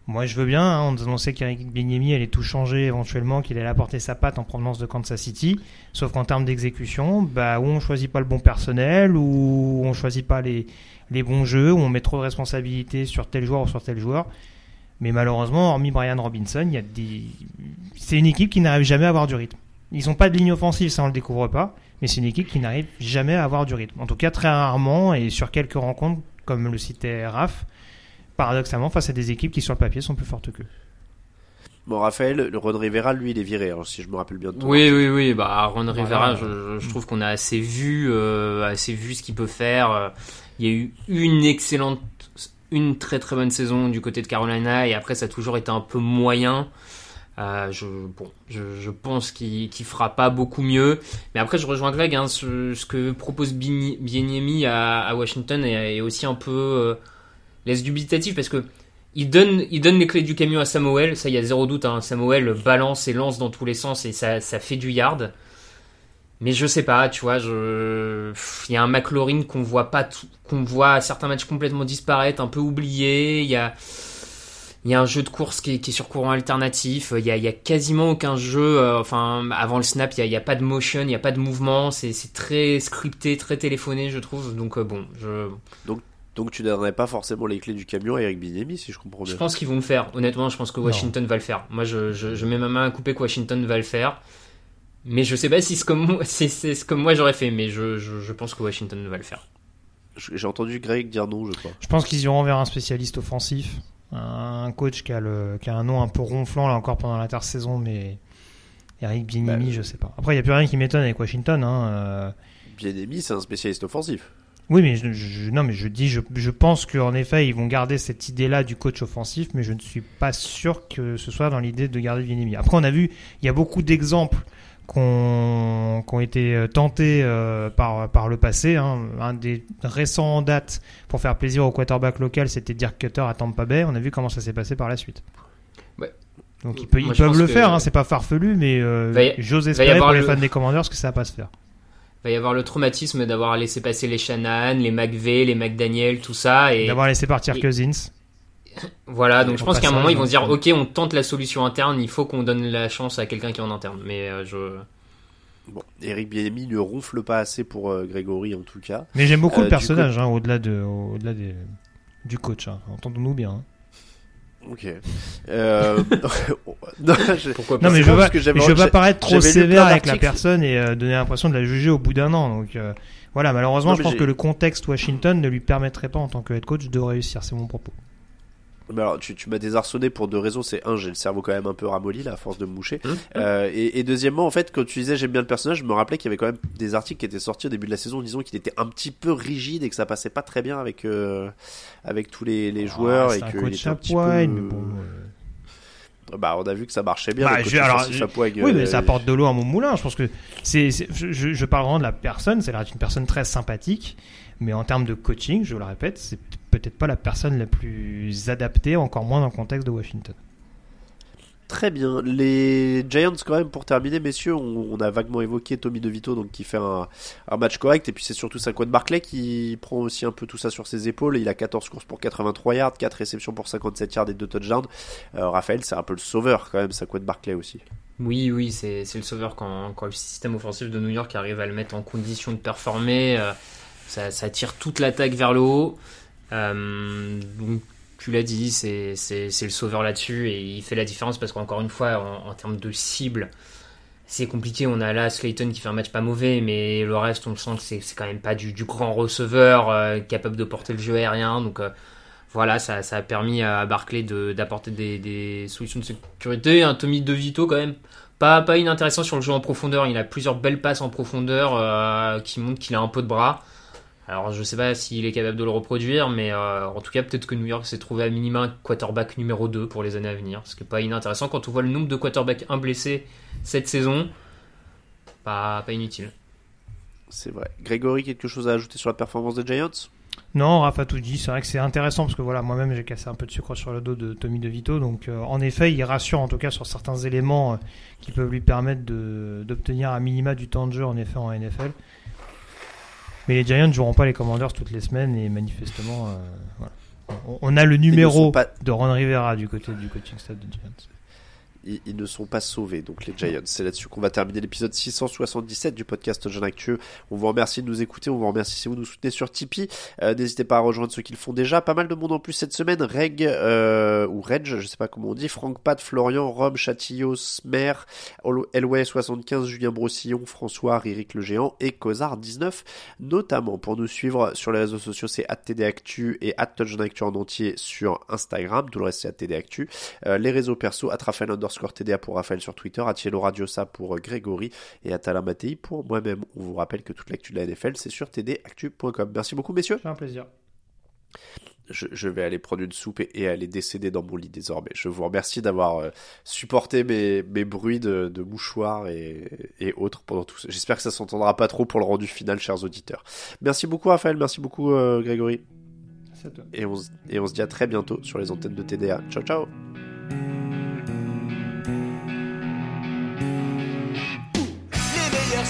moi je veux bien. Hein, on nous annonçait qu'Eric Bieniemy allait tout changer éventuellement, qu'il allait apporter sa patte en provenance de Kansas City. Sauf qu'en termes d'exécution, bah où on choisit pas le bon personnel, ou on choisit pas les les bons jeux, où on met trop de responsabilités sur tel joueur ou sur tel joueur. Mais malheureusement, hormis Brian Robinson, il des... c'est une équipe qui n'arrive jamais à avoir du rythme. Ils n'ont pas de ligne offensive, ça on le découvre pas, mais c'est une équipe qui n'arrive jamais à avoir du rythme. En tout cas, très rarement et sur quelques rencontres, comme le citait Raph, paradoxalement, face à des équipes qui sur le papier sont plus fortes qu'eux. Bon, Raphaël, le Ron Rivera, lui, il est viré, alors, si je me rappelle bien de toi. Oui, oui, oui. Bah, Ron Rivera, je, je, trouve qu'on a assez vu, euh, assez vu ce qu'il peut faire. Il y a eu une excellente une très très bonne saison du côté de Carolina et après ça a toujours été un peu moyen. Euh, je, bon, je, je pense qu'il qu fera pas beaucoup mieux. Mais après, je rejoins Greg. Hein, ce, ce, que propose Bieniemi à, à, Washington est, est, aussi un peu euh, laisse dubitatif parce que il donne, il donne les clés du camion à Samuel. Ça, il y a zéro doute. Hein. Samuel balance et lance dans tous les sens et ça, ça fait du yard. Mais je sais pas, tu vois, il y a un McLaurin qu'on voit pas, qu'on voit à certains matchs complètement disparaître, un peu oublié. Il y a, il y a un jeu de course qui est, sur courant alternatif. Il y a, quasiment aucun jeu. Euh, enfin, avant le snap, il y a, pas de motion, il y a pas de mouvement. C'est, très scripté, très téléphoné, je trouve. Donc euh, bon, donc tu donnerais pas forcément les clés du camion à Eric Binemi, si je comprends bien. Je pense qu'ils vont le faire. Honnêtement, je pense que Washington non. va le faire. Moi, je, je, je, mets ma main à couper que Washington va le faire. Mais je sais pas si c'est comme, ce que moi j'aurais fait, mais je, je, je, pense que Washington va le faire. J'ai entendu Greg dire non, je crois. Je pense qu'ils iront vers un spécialiste offensif, un coach qui a, le, qui a un nom un peu ronflant là encore pendant l'intersaison, mais Eric Bieniemy, bah, je sais pas. Après, il n'y a plus rien qui m'étonne avec Washington. Hein. Euh... Bieniemy, c'est un spécialiste offensif. Oui, mais je, je, non, mais je dis, je, je pense qu'en effet, ils vont garder cette idée-là du coach offensif, mais je ne suis pas sûr que ce soit dans l'idée de garder Bieniemy. Après, on a vu, il y a beaucoup d'exemples qui ont, été tentés euh, par, par le passé. Hein. Un des récents en date pour faire plaisir au quarterback local, c'était Dirk Cutter à Tampa Bay. On a vu comment ça s'est passé par la suite. Ouais. Donc ils, peut, ils peuvent le faire, hein, c'est pas farfelu, mais euh, j'ose espérer pour les fans des Commanders que ça va pas se faire. Il va y avoir le traumatisme d'avoir laissé passer les Shanahan, les McVeigh, les McDaniel, tout ça. et D'avoir laissé partir et... Cousins. Voilà, donc je pense qu'à un moment ils vont se dire ok on tente la solution interne, il faut qu'on donne la chance à quelqu'un qui est en interne. Mais euh, je Bon, Eric Bieniemy ne ronfle pas assez pour euh, Grégory en tout cas. Mais j'aime beaucoup euh, le personnage, coup... hein, au-delà de, au-delà des, du coach. Hein. Entendons-nous bien. Hein. Ok. Euh... non, je... Pourquoi pas Non mais je veux pas, je veux pas paraître trop sévère avec la personne et euh, donner l'impression de la juger au bout d'un an. Donc euh, voilà, malheureusement, non, je pense que le contexte Washington ne lui permettrait pas en tant que head coach de réussir. C'est mon propos. Mais alors, tu, tu m'as désarçonné pour deux raisons. C'est un, j'ai le cerveau quand même un peu ramolli là, à force de me moucher. Mmh, euh, et, et, deuxièmement, en fait, quand tu disais j'aime bien le personnage, je me rappelais qu'il y avait quand même des articles qui étaient sortis au début de la saison, disons qu'il était un petit peu rigide et que ça passait pas très bien avec euh, avec tous les, les joueurs ah, et que était un petit peu. Mais bon, euh... Bah, on a vu que ça marchait bien. Bah, je, alors, je, oui, mais ça apporte de l'eau à mon moulin. Je pense que c'est, je, je, parle vraiment de la personne. C'est une personne très sympathique. Mais en termes de coaching, je le répète, c'est peut-être pas la personne la plus adaptée, encore moins dans le contexte de Washington. Très bien. Les Giants, quand même, pour terminer, messieurs, on, on a vaguement évoqué Tommy DeVito, donc qui fait un, un match correct, et puis c'est surtout Saquon Barclay qui prend aussi un peu tout ça sur ses épaules. Il a 14 courses pour 83 yards, 4 réceptions pour 57 yards et 2 touchdowns. Euh, Raphaël, c'est un peu le sauveur quand même, Saquon Barclay aussi. Oui, oui, c'est le sauveur quand, quand, le système offensif de New York arrive à le mettre en condition de performer. Euh, ça, tire toute l'attaque vers le haut. Euh, donc tu l'as dit, c'est le sauveur là-dessus et il fait la différence parce qu'encore une fois, en, termes de cible, c'est compliqué. On a là Slayton qui fait un match pas mauvais, mais le reste, on sent que c'est quand même pas du, grand receveur euh, capable de porter le jeu aérien. Donc euh, voilà, ça, a permis à Barclay d'apporter de, des, des, solutions de sécurité. Un Tommy DeVito quand même. Pas, pas inintéressant sur le jeu en profondeur. Il a plusieurs belles passes en profondeur qui montrent qu'il a un peu de bras. Alors je sais pas s'il est capable de le reproduire, mais euh, en tout cas peut-être que New York s'est trouvé à minima un quarterback numéro 2 pour les années à venir, ce qui n'est pas inintéressant quand on voit le nombre de quarterbacks un blessé cette saison, pas, pas inutile. C'est vrai. Grégory, quelque chose à ajouter sur la performance des Giants? Non, Rafa tout dit. C'est vrai que c'est intéressant parce que voilà, moi-même j'ai cassé un peu de sucre sur le dos de Tommy DeVito. Donc euh, en effet, il rassure en tout cas sur certains éléments euh, qui peuvent lui permettre d'obtenir un minima du temps de jeu en effet en NFL. Mais les Giants ne joueront pas les Commanders toutes les semaines et manifestement, euh, voilà. On- on a le numéro pas- de Ron Rivera du côté du coaching staff des Giants. Ils, ils ne sont pas sauvés, donc les Giants. C'est là-dessus qu'on va terminer l'épisode 677 du podcast Jeune Actueux. On vous remercie de nous écouter, on vous remercie si vous nous soutenez sur Tipeee. Euh, N'hésitez pas à rejoindre ceux qui le font déjà. Pas mal de monde en plus cette semaine. Reg, euh, ou Reg, je sais pas comment on dit. Franck Pat, Florian, Rob, Chatillot, Smer, Elway75, Julien Brossillon, François, Ririk le Géant et Cosard19, notamment. Pour nous suivre sur les réseaux sociaux, c'est @tdactu et @touchdownactu en entier sur Instagram. Tout le reste, c'est @tdactu. Euh, les réseaux perso, à Raphaël underscore TDA pour Raphaël sur Twitter, à Thielo Radiosa pour euh, Grégory et à Tala Mattei pour moi-même. On vous rappelle que toute l'actu de la NFL, c'est sur tdactu.com. Merci beaucoup, messieurs. C'est un plaisir. Je, je vais aller prendre une soupe et, et aller décéder dans mon lit désormais. Je vous remercie d'avoir euh, supporté mes, mes bruits de, de mouchoirs et, et autres pendant tout ça. J'espère que ça s'entendra pas trop pour le rendu final, chers auditeurs. Merci beaucoup, Raphaël. Merci beaucoup, euh, Grégory. On, et on se dit à très bientôt sur les antennes de TDA. Ciao, ciao.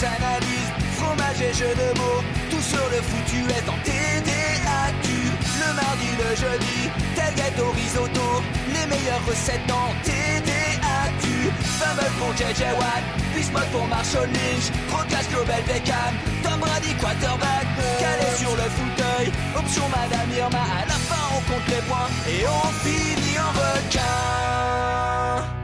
Analyses, fromage et jeux de mots, tout sur le foutu est en TDAQ. Le mardi, le jeudi, tel gâteau risotto, les meilleures recettes en TDAQ. Fumble pour JJ Watt, Bismuth pour Marshall Lynch, Procast Global Beckham, Tom Brady quarterback, calé sur le fauteuil, option Madame Irma, à la fin on compte les points. Et on finit en requin.